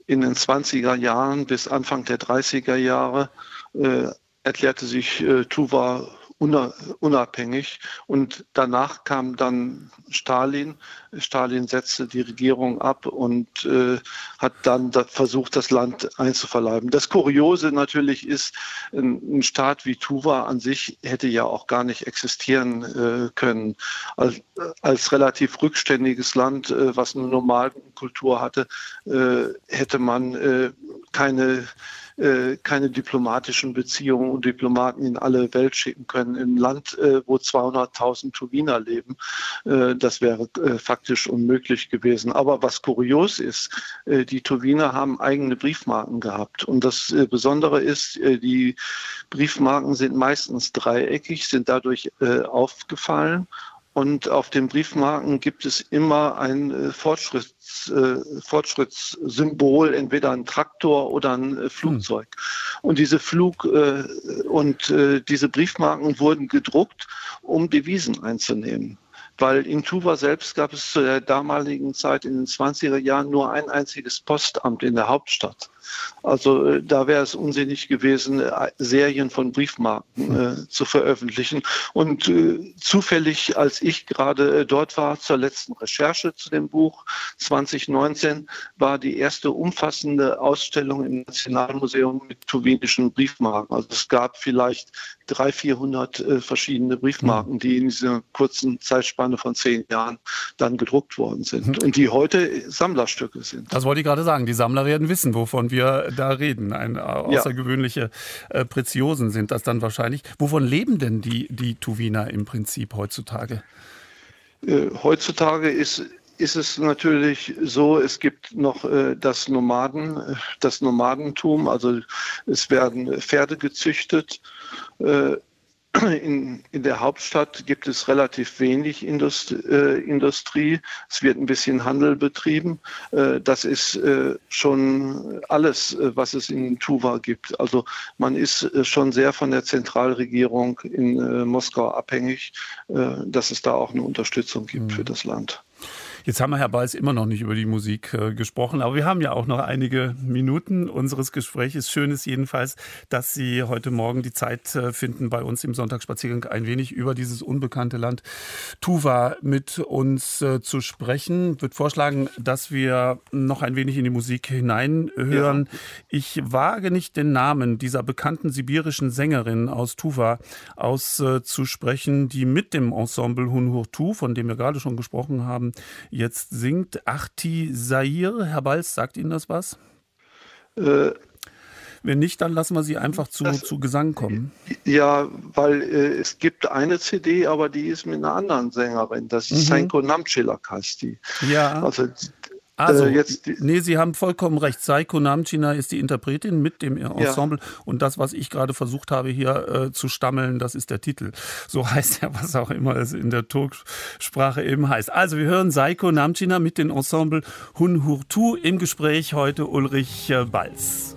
in den 20er Jahren bis Anfang der 30er Jahre äh, erklärte sich äh, Tuva unabhängig. Und danach kam dann Stalin. Stalin setzte die Regierung ab und äh, hat dann da versucht, das Land einzuverleiben. Das Kuriose natürlich ist, ein, Staat wie Tuva an sich hätte ja auch gar nicht existieren äh, können. Als, als, relativ rückständiges Land, äh, was eine Nomadenkultur hatte, äh, hätte man äh, keine äh, keine diplomatischen Beziehungen und Diplomaten in alle Welt schicken können. Im Land, äh, wo 200.000 Tuwiner leben, äh, das wäre faktisch unmöglich gewesen. Aber was kurios ist, die Tuwiner haben eigene Briefmarken gehabt. Und das Besondere ist, die Briefmarken sind meistens dreieckig, sind dadurch aufgefallen und auf den Briefmarken gibt es immer ein äh, Fortschritts, äh, Fortschrittssymbol, entweder ein Traktor oder ein äh, Flugzeug. Hm. Und diese Flug- äh, und äh, diese Briefmarken wurden gedruckt, um Devisen einzunehmen weil in Tuva selbst gab es zu der damaligen Zeit in den 20er Jahren nur ein einziges Postamt in der Hauptstadt. Also äh, da wäre es unsinnig gewesen, äh, Serien von Briefmarken äh, zu veröffentlichen. Und äh, zufällig, als ich gerade äh, dort war zur letzten Recherche zu dem Buch 2019, war die erste umfassende Ausstellung im Nationalmuseum mit tuwinischen Briefmarken. Also es gab vielleicht 300, 400 äh, verschiedene Briefmarken, die in dieser kurzen Zeitspanne von zehn Jahren dann gedruckt worden sind mhm. und die heute Sammlerstücke sind. Das wollte ich gerade sagen. Die Sammler werden wissen, wovon wir wir da reden. Ein, äh, außergewöhnliche äh, Preziosen sind das dann wahrscheinlich. Wovon leben denn die, die Tuwiner im Prinzip heutzutage? Äh, heutzutage ist ist es natürlich so, es gibt noch äh, das Nomaden, äh, das Nomadentum, also es werden Pferde gezüchtet, äh, in, in der Hauptstadt gibt es relativ wenig Indust, äh, Industrie. Es wird ein bisschen Handel betrieben. Äh, das ist äh, schon alles, äh, was es in Tuva gibt. Also man ist äh, schon sehr von der Zentralregierung in äh, Moskau abhängig, dass es da auch eine Unterstützung gibt mhm. für das Land. Jetzt haben wir, Herr Balz, immer noch nicht über die Musik äh, gesprochen, aber wir haben ja auch noch einige Minuten unseres Gesprächs. Schön ist jedenfalls, dass Sie heute Morgen die Zeit äh, finden, bei uns im Sonntagsspaziergang ein wenig über dieses unbekannte Land Tuva mit uns äh, zu sprechen. Ich würde vorschlagen, dass wir noch ein wenig in die Musik hineinhören. Ja. Ich wage nicht den Namen dieser bekannten sibirischen Sängerin aus Tuva auszusprechen, die mit dem Ensemble Hunhur Tu, von dem wir gerade schon gesprochen haben, jetzt singt. Achti Sair, Herr Balz, sagt Ihnen das was? Äh, Wenn nicht, dann lassen wir Sie einfach zu, Das- zu Gesang kommen. Ja, weil äh, es gibt eine CD, aber die ist mit einer anderen Sängerin. Das ist Mhm. Senko Namchilak heißt die. Ja. Also, Also, äh, jetzt nee, Sie haben vollkommen recht. Saiko Namchina ist die Interpretin mit dem Ensemble. Und das, was ich gerade versucht habe, hier äh, zu stammeln, das ist der Titel. So heißt er, was auch immer es in der Turksprache eben heißt. Also, wir hören Saiko Namchina mit dem Ensemble Hun Hurtu im Gespräch heute Ulrich äh, Balz.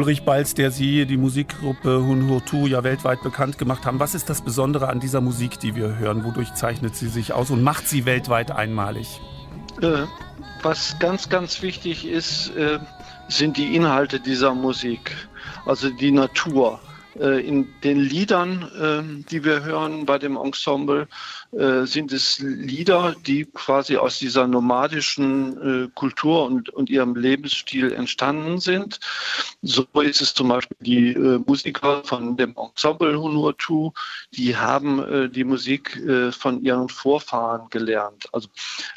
Ulrich Balz, der Sie, die Musikgruppe Hun Hurtu, ja weltweit bekannt gemacht haben. Was ist das Besondere an dieser Musik, die wir hören? Wodurch zeichnet sie sich aus und macht sie weltweit einmalig? Äh, was ganz, ganz wichtig ist, äh, sind die Inhalte dieser Musik, also die Natur. Äh, in den Liedern, äh, die wir hören bei dem Ensemble, äh, sind es Lieder, die quasi aus dieser nomadischen äh, Kultur und, und ihrem Lebensstil entstanden sind. So ist es zum Beispiel die äh, Musiker von dem Ensemble Hunuatu, die haben äh, die Musik äh, von ihren Vorfahren gelernt. Also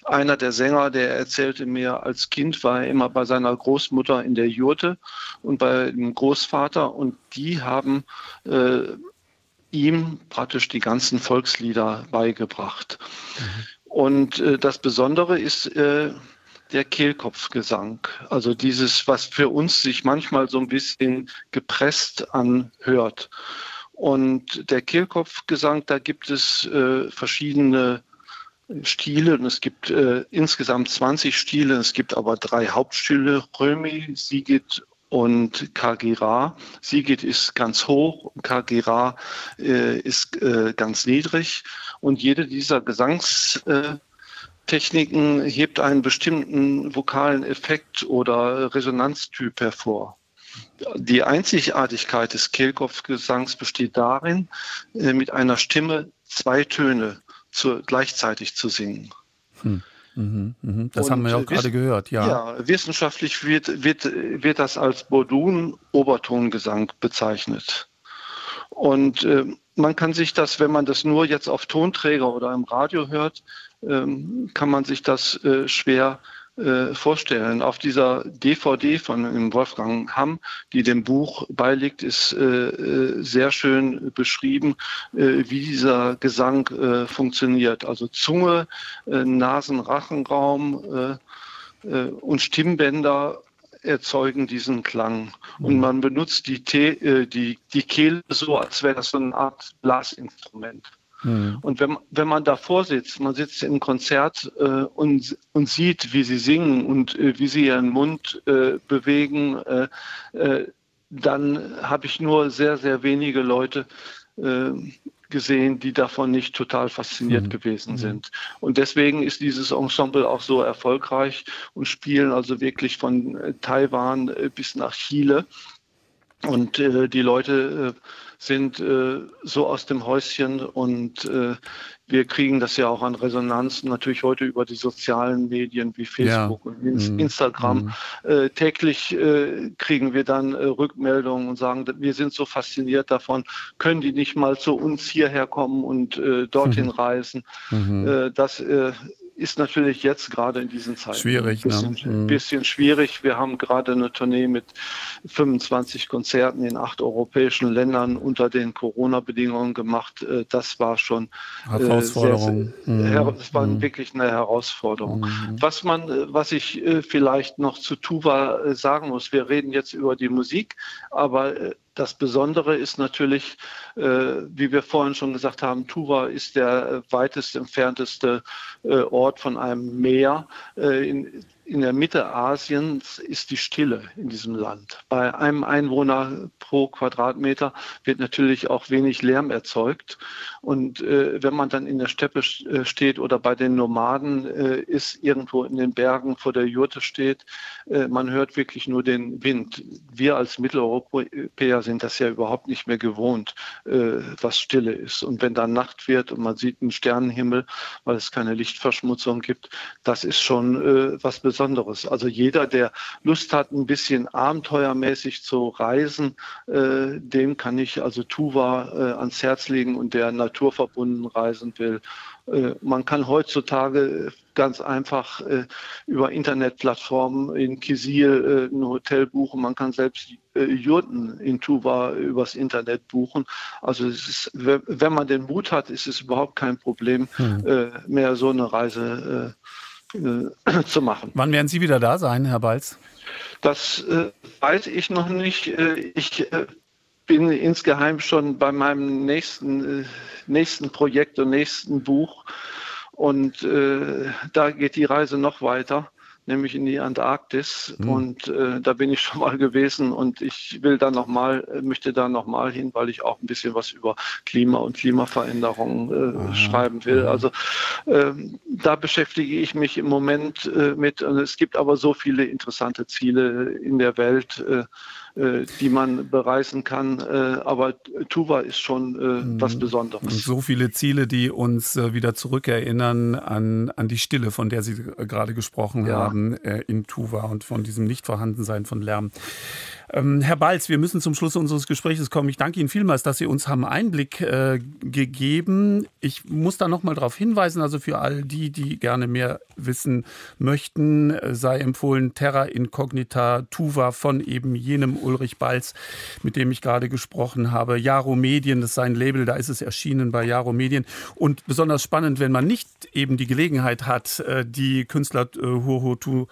einer der Sänger, der erzählte mir, als Kind war er immer bei seiner Großmutter in der Jurte und bei dem Großvater und die haben ihm praktisch die ganzen Volkslieder beigebracht. Und äh, das Besondere ist äh, der Kehlkopfgesang. Also dieses, was für uns sich manchmal so ein bisschen gepresst anhört. Und der Kehlkopfgesang, da gibt es äh, verschiedene Stile und es gibt äh, insgesamt 20 Stile. Es gibt aber drei Hauptstile, Römi, Sigit und Kagira. Sigit ist ganz hoch, Kagira äh, ist äh, ganz niedrig. Und jede dieser Gesangstechniken hebt einen bestimmten vokalen Effekt oder Resonanztyp hervor. Die Einzigartigkeit des Kehlkopfgesangs besteht darin, äh, mit einer Stimme zwei Töne zu, gleichzeitig zu singen. Hm. Mhm, mhm. Das Und, haben wir ja auch gerade gehört, ja. Ja, wissenschaftlich wird, wird, wird das als Bordun-Obertongesang bezeichnet. Und äh, man kann sich das, wenn man das nur jetzt auf Tonträger oder im Radio hört, ähm, kann man sich das äh, schwer äh, vorstellen. Auf dieser DVD von Wolfgang Hamm, die dem Buch beiliegt, ist äh, äh, sehr schön beschrieben, äh, wie dieser Gesang äh, funktioniert. Also Zunge, Nasen-Rachenraum und Stimmbänder erzeugen diesen Klang. Und man benutzt die, Te die, die Kehle so, als wäre das so eine Art Blasinstrument. Mhm. Und wenn, wenn man davor sitzt, man sitzt im Konzert äh, und, und sieht, wie sie singen und äh, wie sie ihren Mund äh, bewegen, äh, äh, dann habe ich nur sehr, sehr wenige Leute äh, gesehen, die davon nicht total fasziniert mhm. gewesen mhm. sind. Und deswegen ist dieses Ensemble auch so erfolgreich und spielen also wirklich von Taiwan bis nach Chile. Und die Leute sind äh, so aus dem Häuschen und äh, wir kriegen das ja auch an Resonanz natürlich heute über die sozialen Medien wie Facebook ja. und mhm. Instagram. Mhm. Äh, täglich äh, kriegen wir dann äh, Rückmeldungen und sagen, wir sind so fasziniert davon, können die nicht mal zu uns hierher kommen und äh, dorthin mhm. reisen. Mhm. Das ist natürlich jetzt gerade in diesen Zeiten schwierig, ein bisschen, ne? Mhm. bisschen, schwierig. Wir haben gerade eine Tournee mit 25 Konzerten in acht europäischen Ländern unter den Corona-Bedingungen gemacht. Äh, das war schon äh, Herausforderung. Sehr, sehr, mhm. Das war mhm. wirklich eine Herausforderung. Mhm. Was man, äh, was ich vielleicht noch zu Tuva sagen muss, wir reden jetzt über die Musik, aber das Besondere ist natürlich, äh, wie wir vorhin schon gesagt haben, Tuva ist der weitest entfernteste äh, Ort von einem Meer. Äh, in, in der Mitte Asiens ist die Stille in diesem Land. Bei einem Einwohner pro Quadratmeter wird natürlich auch wenig Lärm erzeugt. Und äh, wenn man dann in der Steppe äh, steht oder bei den Nomaden äh, ist, irgendwo in den Bergen vor der Jurte steht, äh, man hört wirklich nur den Wind. Wir als Mitteleuropäer sind das ja überhaupt nicht mehr gewohnt, äh, was Stille ist. Und wenn dann Nacht wird und man sieht einen Sternenhimmel, weil es keine Lichtverschmutzung gibt, das ist schon äh, was Besonderes Besonderes. Also jeder, der Lust hat, ein bisschen abenteuermäßig zu reisen, äh, dem kann ich also Tuva äh, ans Herz legen und der naturverbunden reisen will. Äh, man kann heutzutage ganz einfach äh, über Internetplattformen in Kisil äh, ein Hotel buchen. Man kann selbst Jurten in Tuva übers Internet buchen. Also ist, wenn man den Mut hat, ist es überhaupt kein Problem, hm. mehr so eine Reise äh, zu machen. Wann werden Sie wieder da sein, Herr Balz? Das äh, weiß ich noch nicht. Äh, ich äh, bin insgeheim schon bei meinem nächsten, nächsten Projekt und nächsten Buch. Und da geht die Reise noch weiter nämlich in die Antarktis. Mhm. Und äh, da bin ich schon mal gewesen und ich will da noch mal, möchte da noch mal hin, weil ich auch ein bisschen was über Klima und Klimaveränderungen äh, schreiben will. Also äh, da beschäftige ich mich im Moment äh, mit. Und es gibt aber so viele interessante Ziele in der Welt. Äh, äh, die man bereisen kann. Äh, aber Tuva ist schon äh, was mhm. Besonderes. Und so viele Ziele, die uns wieder zurückerinnern an, an die Stille, von der Sie gerade gesprochen ja. haben in Tuva und von diesem Nichtvorhandensein von Lärm. Ähm, Herr Balz, wir müssen zum Schluss unseres Gesprächs kommen. Ich danke Ihnen vielmals, dass Sie uns haben Einblick äh, gegeben. Ich muss da noch mal darauf hinweisen, also für all die, die gerne mehr wissen möchten, äh, sei empfohlen Terra Incognita Tuva von eben jenem Ulrich Balz, mit dem ich gerade gesprochen habe. Jaro Medien, das ist sein Label, da ist es erschienen bei Jaro Medien. Und besonders spannend, wenn man nicht eben die Gelegenheit hat, äh, die Künstler äh, Huohotu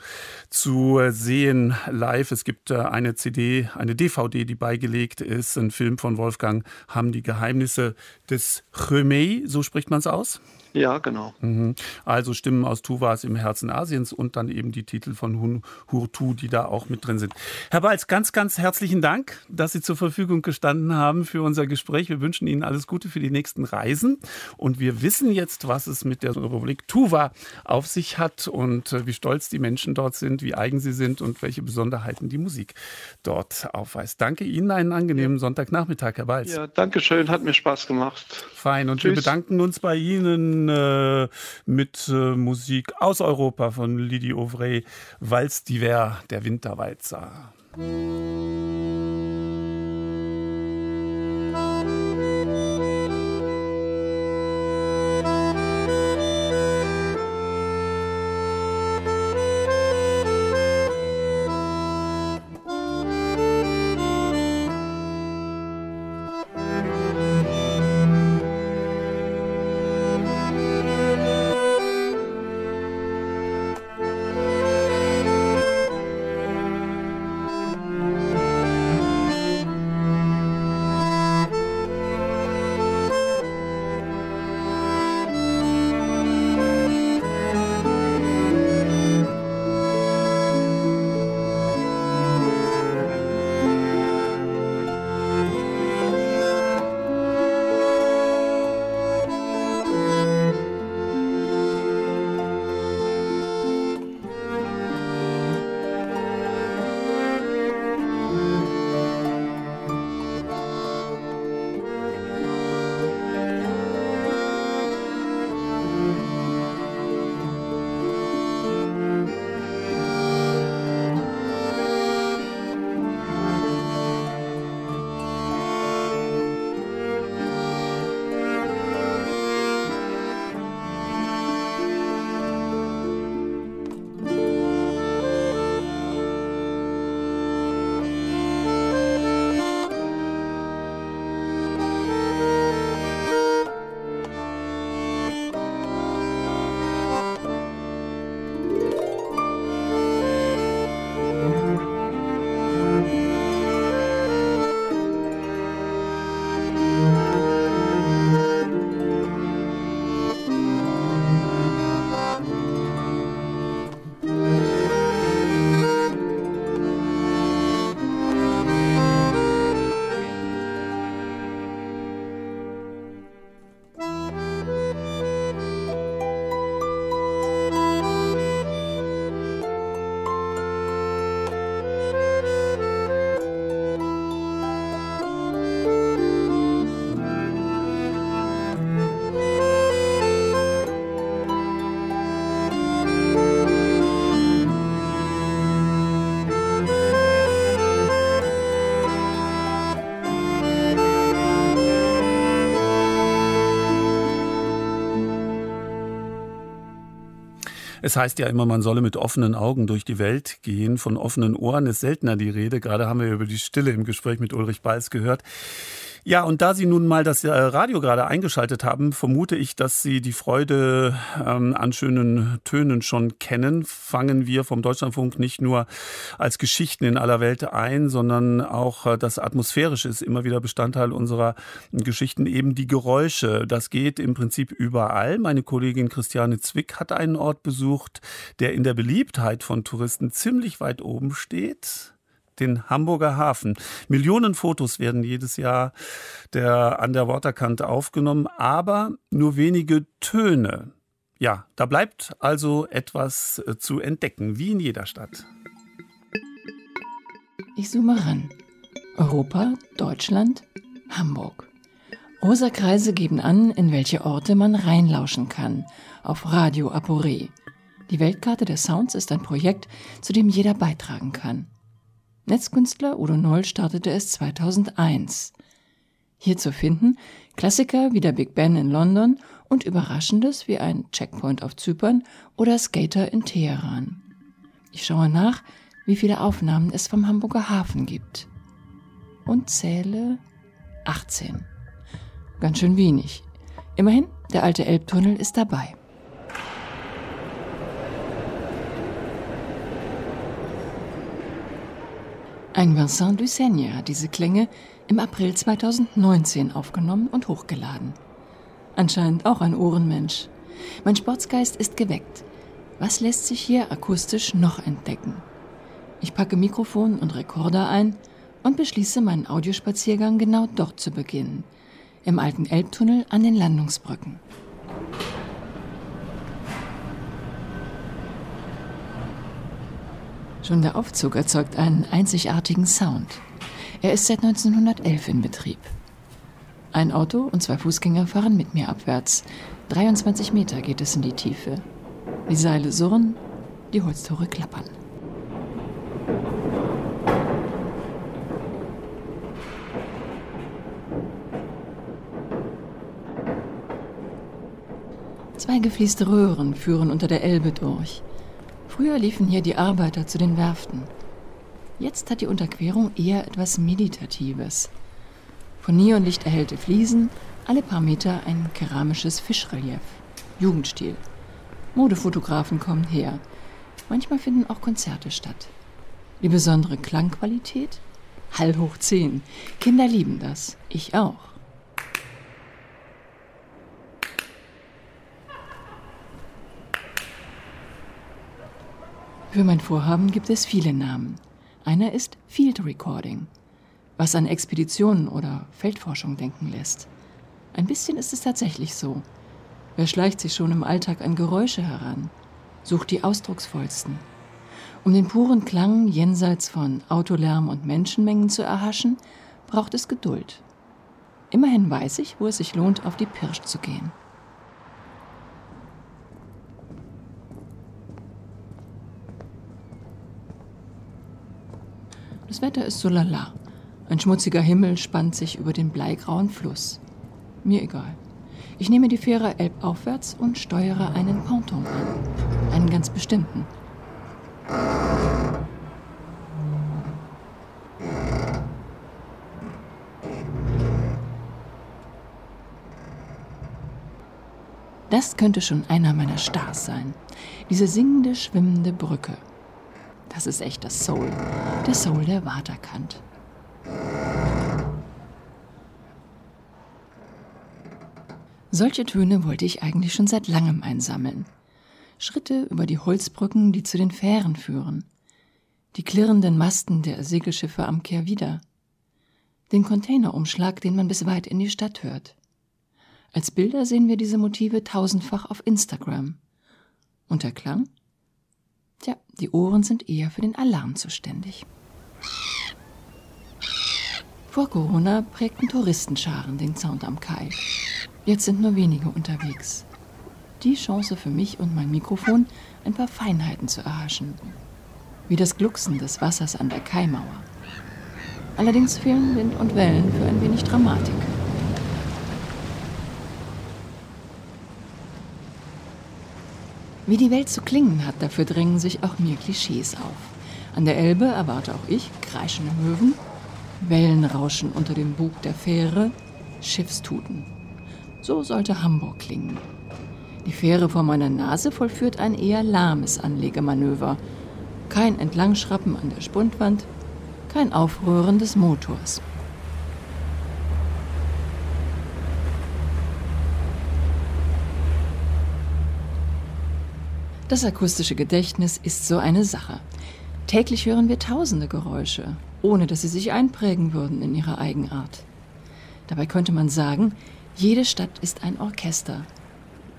zu sehen live. Es gibt eine CD eine DVD, die beigelegt ist, ein Film von Wolfgang Hamm, die Geheimnisse des Chömei, so spricht man es aus? Ja, genau. Mhm. Also Stimmen aus Tuvas im Herzen Asiens und dann eben die Titel von Hun Hurtu, die da auch mit drin sind. Herr Balz, ganz, ganz herzlichen Dank, dass Sie zur Verfügung gestanden haben für unser Gespräch. Wir wünschen Ihnen alles Gute für die nächsten Reisen. Und wir wissen jetzt, was es mit der Republik Tuva auf sich hat und äh, wie stolz die Menschen dort sind, wie eigen sie sind und welche Besonderheiten die Musik dort aufweist. Danke Ihnen, einen angenehmen Sonntagnachmittag, Herr Balz. Ja, danke schön, hat mir Spaß gemacht. Fein. Und Tschüss. wir bedanken uns bei Ihnen äh, mit äh, Musik aus Europa von Lydie Auvray, Walz d'Hiver, der Winterwalzer. Es heißt ja immer, man solle mit offenen Augen durch die Welt gehen. Von offenen Ohren ist seltener die Rede. Gerade haben wir über die Stille im Gespräch mit Ulrich Balz gehört. Ja, und da Sie nun mal das äh, Radio gerade eingeschaltet haben, vermute ich, dass Sie die Freude ähm, an schönen Tönen schon kennen. Fangen wir vom Deutschlandfunk nicht nur als Geschichten in aller Welt ein, sondern auch äh, das Atmosphärische ist immer wieder Bestandteil unserer Geschichten, eben die Geräusche. Das geht im Prinzip überall. Meine Kollegin Christiane Zwick hat einen Ort besucht, der in der Beliebtheit von Touristen ziemlich weit oben steht den Hamburger Hafen. Millionen Fotos werden jedes Jahr der, an der Waterkante aufgenommen, aber nur wenige Töne. Ja, da bleibt also etwas äh, zu entdecken, wie in jeder Stadt. Ich zoome ran. Europa, Deutschland, Hamburg. Rosa Kreise geben an, in welche Orte man reinlauschen kann, auf Radio Aporé. Die Weltkarte der Sounds ist ein Projekt, zu dem jeder beitragen kann. Netzkünstler Udo Noll startete es 2001. Hier zu finden Klassiker wie der Big Ben in London und Überraschendes wie ein Checkpoint auf Zypern oder Skater in Teheran. Ich schaue nach, wie viele Aufnahmen es vom Hamburger Hafen gibt. Und zähle 18. Ganz schön wenig. Immerhin, der alte Elbtunnel ist dabei. Ein Vincent Dusseigne hat diese Klänge im April 2019 aufgenommen und hochgeladen. Anscheinend auch ein Ohrenmensch. Mein Sportsgeist ist geweckt. Was lässt sich hier akustisch noch entdecken? Ich packe Mikrofon und Rekorder ein und beschließe, meinen Audiospaziergang genau dort zu beginnen. Im alten Elbtunnel an den Landungsbrücken. Schon der Aufzug erzeugt einen einzigartigen Sound. Er ist seit 1911 in Betrieb. Ein Auto und zwei Fußgänger fahren mit mir abwärts. 23 Meter geht es in die Tiefe. Die Seile surren, die Holztore klappern. Zwei gefließte Röhren führen unter der Elbe durch. Früher liefen hier die Arbeiter zu den Werften. Jetzt hat die Unterquerung eher etwas Meditatives. Von Neonlicht erhellte Fliesen, alle paar Meter ein keramisches Fischrelief. Jugendstil. Modefotografen kommen her. Manchmal finden auch Konzerte statt. Die besondere Klangqualität? Hall hoch 10. Kinder lieben das. Ich auch. Für mein Vorhaben gibt es viele Namen. Einer ist Field Recording, was an Expeditionen oder Feldforschung denken lässt. Ein bisschen ist es tatsächlich so. Wer schleicht sich schon im Alltag an Geräusche heran, sucht die ausdrucksvollsten. Um den puren Klang jenseits von Autolärm und Menschenmengen zu erhaschen, braucht es Geduld. Immerhin weiß ich, wo es sich lohnt, auf die Pirsch zu gehen. Das Wetter ist so lala. Ein schmutziger Himmel spannt sich über den bleigrauen Fluss. Mir egal. Ich nehme die Fähre elbaufwärts und steuere einen Ponton an. Einen ganz bestimmten. Das könnte schon einer meiner Stars sein. Diese singende, schwimmende Brücke. Das ist echt das Soul. Der Soul der Waterkant. Solche Töne wollte ich eigentlich schon seit langem einsammeln. Schritte über die Holzbrücken, die zu den Fähren führen. Die klirrenden Masten der Segelschiffe am Kehrwieder. Den Containerumschlag, den man bis weit in die Stadt hört. Als Bilder sehen wir diese Motive tausendfach auf Instagram. Und der Klang? Tja, die Ohren sind eher für den Alarm zuständig. Vor Corona prägten Touristenscharen den Sound am Kai. Jetzt sind nur wenige unterwegs. Die Chance für mich und mein Mikrofon, ein paar Feinheiten zu erhaschen. Wie das Glucksen des Wassers an der Kaimauer. Allerdings fehlen Wind und Wellen für ein wenig Dramatik. Wie die Welt zu klingen hat, dafür drängen sich auch mir Klischees auf. An der Elbe erwarte auch ich kreischende Möwen, Wellenrauschen unter dem Bug der Fähre, Schiffstuten. So sollte Hamburg klingen. Die Fähre vor meiner Nase vollführt ein eher lahmes Anlegemanöver. Kein Entlangschrappen an der Spundwand, kein Aufrühren des Motors. Das akustische Gedächtnis ist so eine Sache. Täglich hören wir tausende Geräusche, ohne dass sie sich einprägen würden in ihrer Eigenart. Dabei könnte man sagen, jede Stadt ist ein Orchester.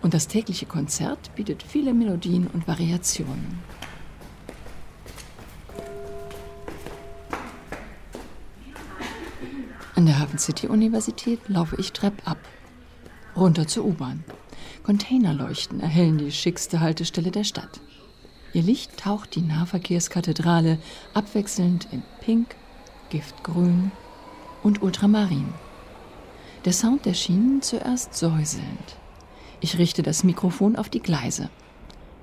Und das tägliche Konzert bietet viele Melodien und Variationen. An der Hafen City Universität laufe ich Trepp ab, runter zur U-Bahn. Containerleuchten erhellen die schickste Haltestelle der Stadt. Ihr Licht taucht die Nahverkehrskathedrale abwechselnd in Pink, Giftgrün und Ultramarin. Der Sound der Schienen zuerst säuselnd. Ich richte das Mikrofon auf die Gleise.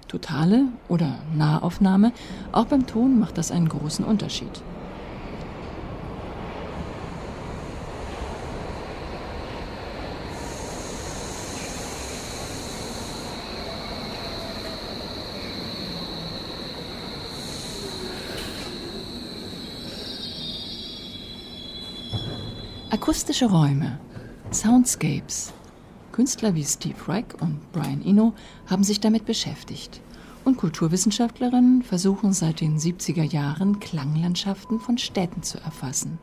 Totale oder Nahaufnahme, auch beim Ton macht das einen großen Unterschied. Akustische Räume, Soundscapes. Künstler wie Steve Reich und Brian Eno haben sich damit beschäftigt. Und Kulturwissenschaftlerinnen versuchen seit den 70er Jahren Klanglandschaften von Städten zu erfassen.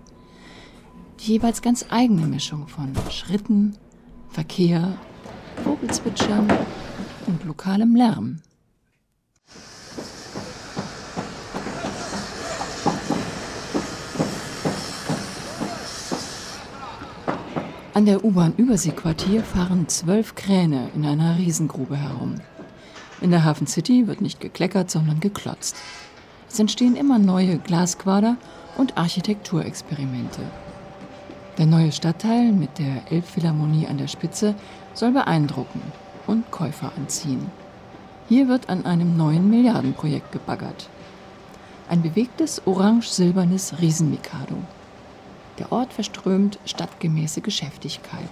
Die jeweils ganz eigene Mischung von Schritten, Verkehr, Vogelzwitschern und lokalem Lärm. An der U-Bahn-Überseequartier fahren zwölf Kräne in einer Riesengrube herum. In der Hafen City wird nicht gekleckert, sondern geklotzt. Es entstehen immer neue Glasquader und Architekturexperimente. Der neue Stadtteil mit der Elbphilharmonie an der Spitze soll beeindrucken und Käufer anziehen. Hier wird an einem neuen Milliardenprojekt gebaggert. Ein bewegtes orange-silbernes Riesenmikado. Der Ort verströmt stadtgemäße Geschäftigkeit.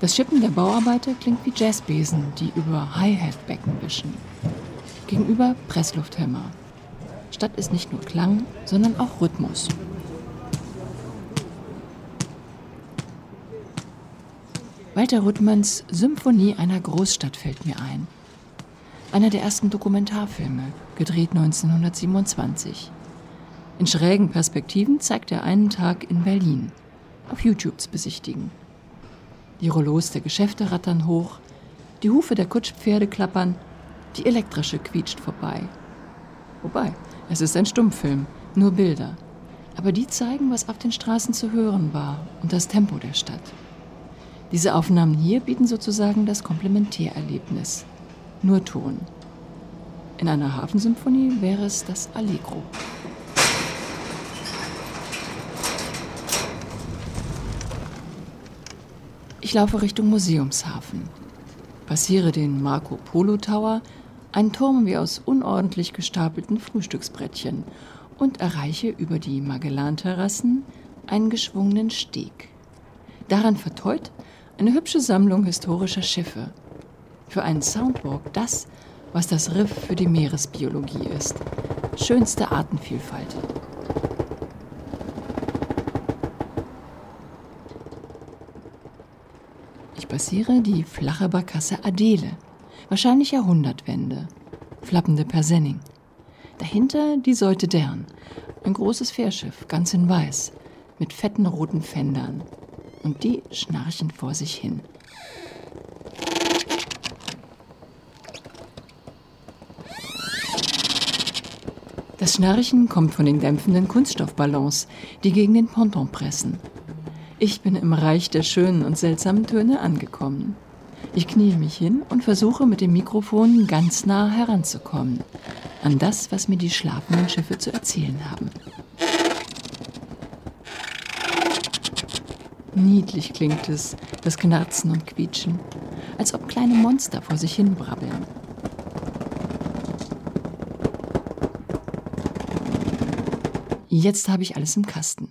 Das Schippen der Bauarbeiter klingt wie Jazzbesen, die über Hi-Hat-Becken wischen. Gegenüber Presslufthämmer. Stadt ist nicht nur Klang, sondern auch Rhythmus. Walter Ruttmanns Symphonie einer Großstadt fällt mir ein. Einer der ersten Dokumentarfilme, gedreht 1927. In schrägen Perspektiven zeigt er einen Tag in Berlin. Auf YouTube zu besichtigen. Die Rollos der Geschäfte rattern hoch, die Hufe der Kutschpferde klappern, die elektrische quietscht vorbei. Wobei, es ist ein Stummfilm, nur Bilder. Aber die zeigen, was auf den Straßen zu hören war und das Tempo der Stadt. Diese Aufnahmen hier bieten sozusagen das Komplementärerlebnis. Nur Ton. In einer Hafensymphonie wäre es das Allegro. Ich laufe Richtung Museumshafen, passiere den Marco Polo Tower, einen Turm wie aus unordentlich gestapelten Frühstücksbrettchen und erreiche über die Magellan-Terrassen einen geschwungenen Steg. Daran verteut eine hübsche Sammlung historischer Schiffe. Für einen Soundwalk das, was das Riff für die Meeresbiologie ist. Schönste Artenvielfalt. Passiere die flache Barkasse Adele, wahrscheinlich Jahrhundertwende, flappende Persenning. Dahinter die Seute Dern, ein großes Fährschiff, ganz in weiß, mit fetten roten Fendern. Und die schnarchen vor sich hin. Das Schnarchen kommt von den dämpfenden Kunststoffballons, die gegen den Ponton pressen. Ich bin im Reich der schönen und seltsamen Töne angekommen. Ich knie mich hin und versuche mit dem Mikrofon ganz nah heranzukommen an das, was mir die schlafenden Schiffe zu erzählen haben. Niedlich klingt es, das Knarzen und Quietschen, als ob kleine Monster vor sich hin brabbeln. Jetzt habe ich alles im Kasten.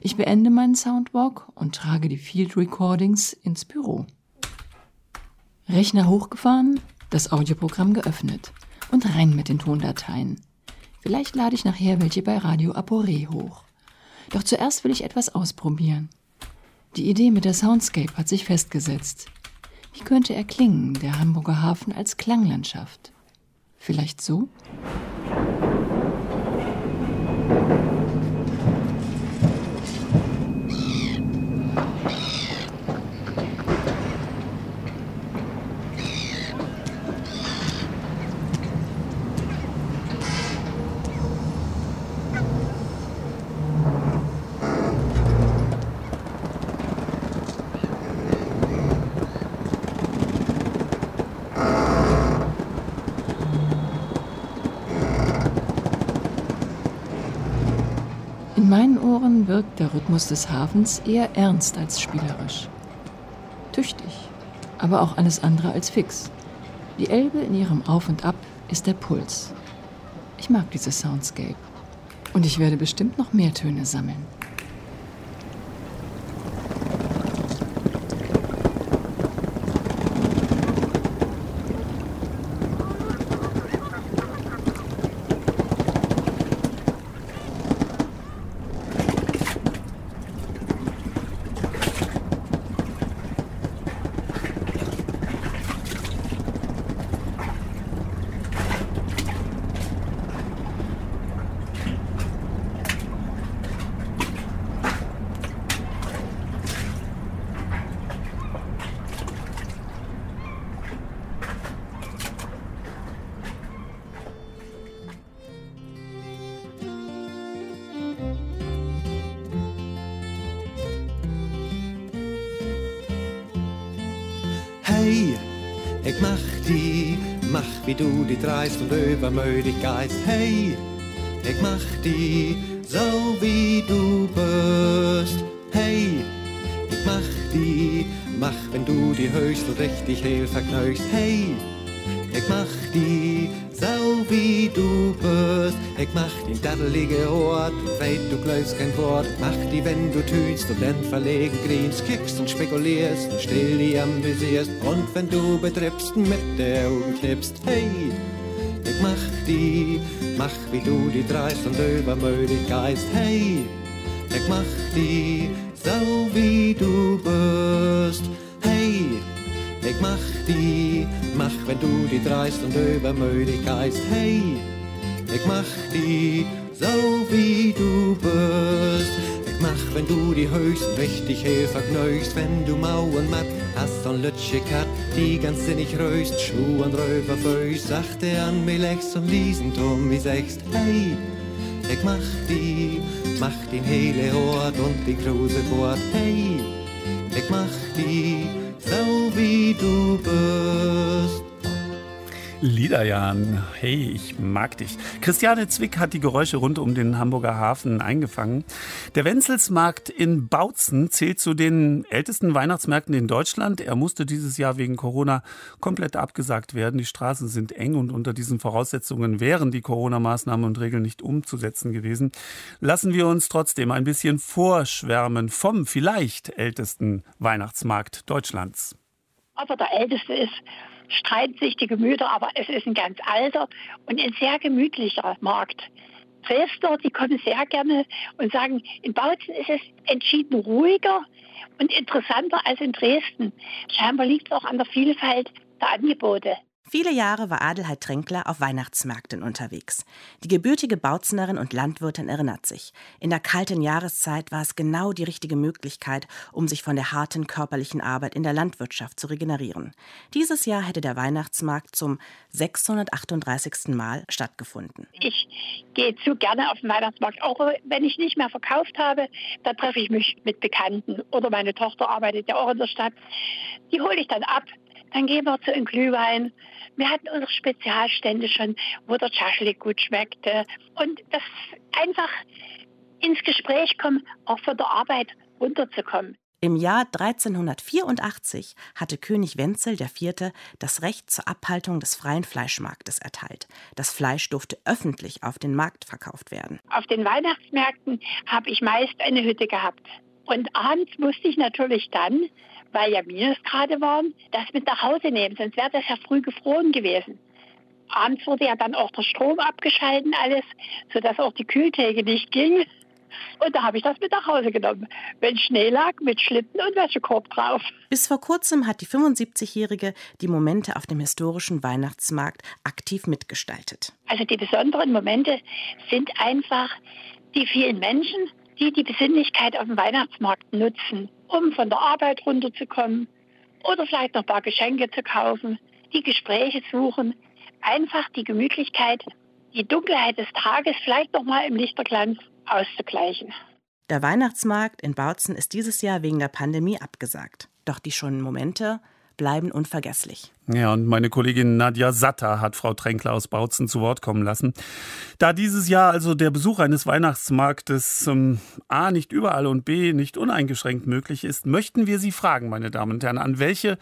Ich beende meinen Soundwalk und trage die Field Recordings ins Büro. Rechner hochgefahren, das Audioprogramm geöffnet und rein mit den Tondateien. Vielleicht lade ich nachher welche bei Radio Apore hoch. Doch zuerst will ich etwas ausprobieren. Die Idee mit der Soundscape hat sich festgesetzt. Wie könnte er klingen, der Hamburger Hafen als Klanglandschaft? Vielleicht so? Der Rhythmus des Hafens eher ernst als spielerisch. Tüchtig, aber auch alles andere als fix. Die Elbe in ihrem Auf und Ab ist der Puls. Ich mag dieses Soundscape. Und ich werde bestimmt noch mehr Töne sammeln. Dreist und übermütig geist. Hey, ik mach die, so wie du bist. Hey, ik mach die, mach wenn du die höchst und richtig heel verknöchst. Hey, ik mach die, so wie du Ik mach den daddelige Ort, weit du glaubst kein Wort. Mach die, wenn du tütst und dann verlegen grinst, kickst und spekulierst und still die amüsierst. Und wenn du betrippst und mit der Augen knippst, hey, ich mach die, mach wie du die dreist und übermütig geist. Hey, ich mach die, so wie du bist. Hey, ich mach die, mach wenn du die dreist und übermütig geist. Hey, ich mach die, so wie du bist. Ich mach, wenn du die höchst richtig heel vergnügst, wenn du Mauern matt hast und Lütsche Kat, die ganz sinnig röst, Schuh und Röver föst, sachte an mir Lex und Liesenturm wie sechst. Hey, ich mach die, mach den hele Ort und die große Bord. Hey, ich mach die, so wie du bist. Liederjan, hey, ich mag dich. Christiane Zwick hat die Geräusche rund um den Hamburger Hafen eingefangen. Der Wenzelsmarkt in Bautzen zählt zu den ältesten Weihnachtsmärkten in Deutschland. Er musste dieses Jahr wegen Corona komplett abgesagt werden. Die Straßen sind eng und unter diesen Voraussetzungen wären die Corona-Maßnahmen und Regeln nicht umzusetzen gewesen. Lassen wir uns trotzdem ein bisschen vorschwärmen vom vielleicht ältesten Weihnachtsmarkt Deutschlands. Aber der älteste ist streiten sich die Gemüter, aber es ist ein ganz alter und ein sehr gemütlicher Markt. Dresdner, die kommen sehr gerne und sagen, in Bautzen ist es entschieden ruhiger und interessanter als in Dresden. Scheinbar liegt es auch an der Vielfalt der Angebote. Viele Jahre war Adelheid Tränkler auf Weihnachtsmärkten unterwegs. Die gebürtige Bautzenerin und Landwirtin erinnert sich. In der kalten Jahreszeit war es genau die richtige Möglichkeit, um sich von der harten körperlichen Arbeit in der Landwirtschaft zu regenerieren. Dieses Jahr hätte der Weihnachtsmarkt zum 638. Mal stattgefunden. Ich gehe zu gerne auf den Weihnachtsmarkt, auch wenn ich nicht mehr verkauft habe. Da treffe ich mich mit Bekannten oder meine Tochter arbeitet ja auch in der Stadt. Die hole ich dann ab. Dann gehen wir zu einem Glühwein. Wir hatten unsere Spezialstände schon, wo der Schaschlik gut schmeckte. Und das einfach ins Gespräch kommen, auch von der Arbeit runterzukommen. Im Jahr 1384 hatte König Wenzel IV. das Recht zur Abhaltung des freien Fleischmarktes erteilt. Das Fleisch durfte öffentlich auf den Markt verkauft werden. Auf den Weihnachtsmärkten habe ich meist eine Hütte gehabt. Und abends musste ich natürlich dann, weil ja Minusgrade waren, das mit nach Hause nehmen, sonst wäre das ja früh gefroren gewesen. Abends wurde ja dann auch der Strom abgeschalten, alles, sodass auch die Kühltheke nicht ging. Und da habe ich das mit nach Hause genommen. Wenn Schnee lag, mit Schlitten und Wäschekorb drauf. Bis vor kurzem hat die 75-Jährige die Momente auf dem historischen Weihnachtsmarkt aktiv mitgestaltet. Also die besonderen Momente sind einfach die vielen Menschen, die die Besinnlichkeit auf dem Weihnachtsmarkt nutzen, um von der Arbeit runterzukommen oder vielleicht noch ein paar Geschenke zu kaufen, die Gespräche suchen, einfach die Gemütlichkeit, die Dunkelheit des Tages vielleicht noch mal im Lichterglanz auszugleichen. Der Weihnachtsmarkt in Bautzen ist dieses Jahr wegen der Pandemie abgesagt. Doch die schönen Momente bleiben unvergesslich. Ja, und meine Kollegin Nadja Satter hat Frau Tränkler aus Bautzen zu Wort kommen lassen. Da dieses Jahr also der Besuch eines Weihnachtsmarktes ähm, A nicht überall und B nicht uneingeschränkt möglich ist, möchten wir Sie fragen, meine Damen und Herren, an welche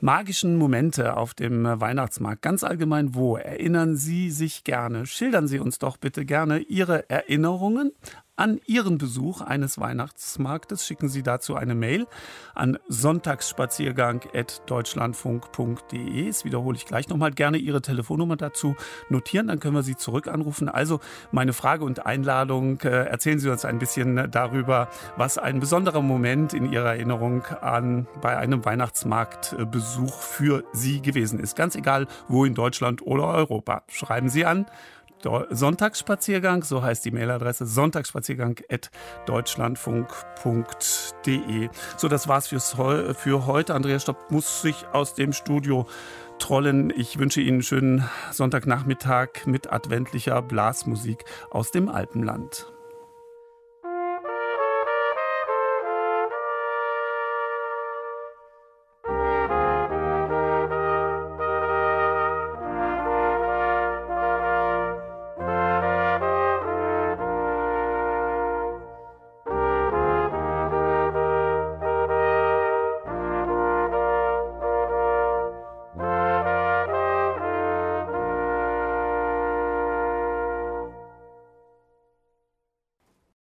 magischen Momente auf dem Weihnachtsmarkt, ganz allgemein wo, erinnern Sie sich gerne? Schildern Sie uns doch bitte gerne Ihre Erinnerungen an Ihren Besuch eines Weihnachtsmarktes. Schicken Sie dazu eine Mail an sonntagsspaziergang.deutschlandfunk.de. Das wiederhole ich gleich nochmal. Gerne Ihre Telefonnummer dazu notieren, dann können wir Sie zurück anrufen. Also meine Frage und Einladung, äh, erzählen Sie uns ein bisschen darüber, was ein besonderer Moment in Ihrer Erinnerung an bei einem Weihnachtsmarktbesuch für Sie gewesen ist. Ganz egal, wo in Deutschland oder Europa. Schreiben Sie an Sonntagsspaziergang, so heißt die Mailadresse, sonntagsspaziergang.deutschlandfunk.de. So, das war's fürs, für heute. Andreas Stopp muss sich aus dem Studio trollen. Ich wünsche Ihnen einen schönen Sonntagnachmittag mit adventlicher Blasmusik aus dem Alpenland.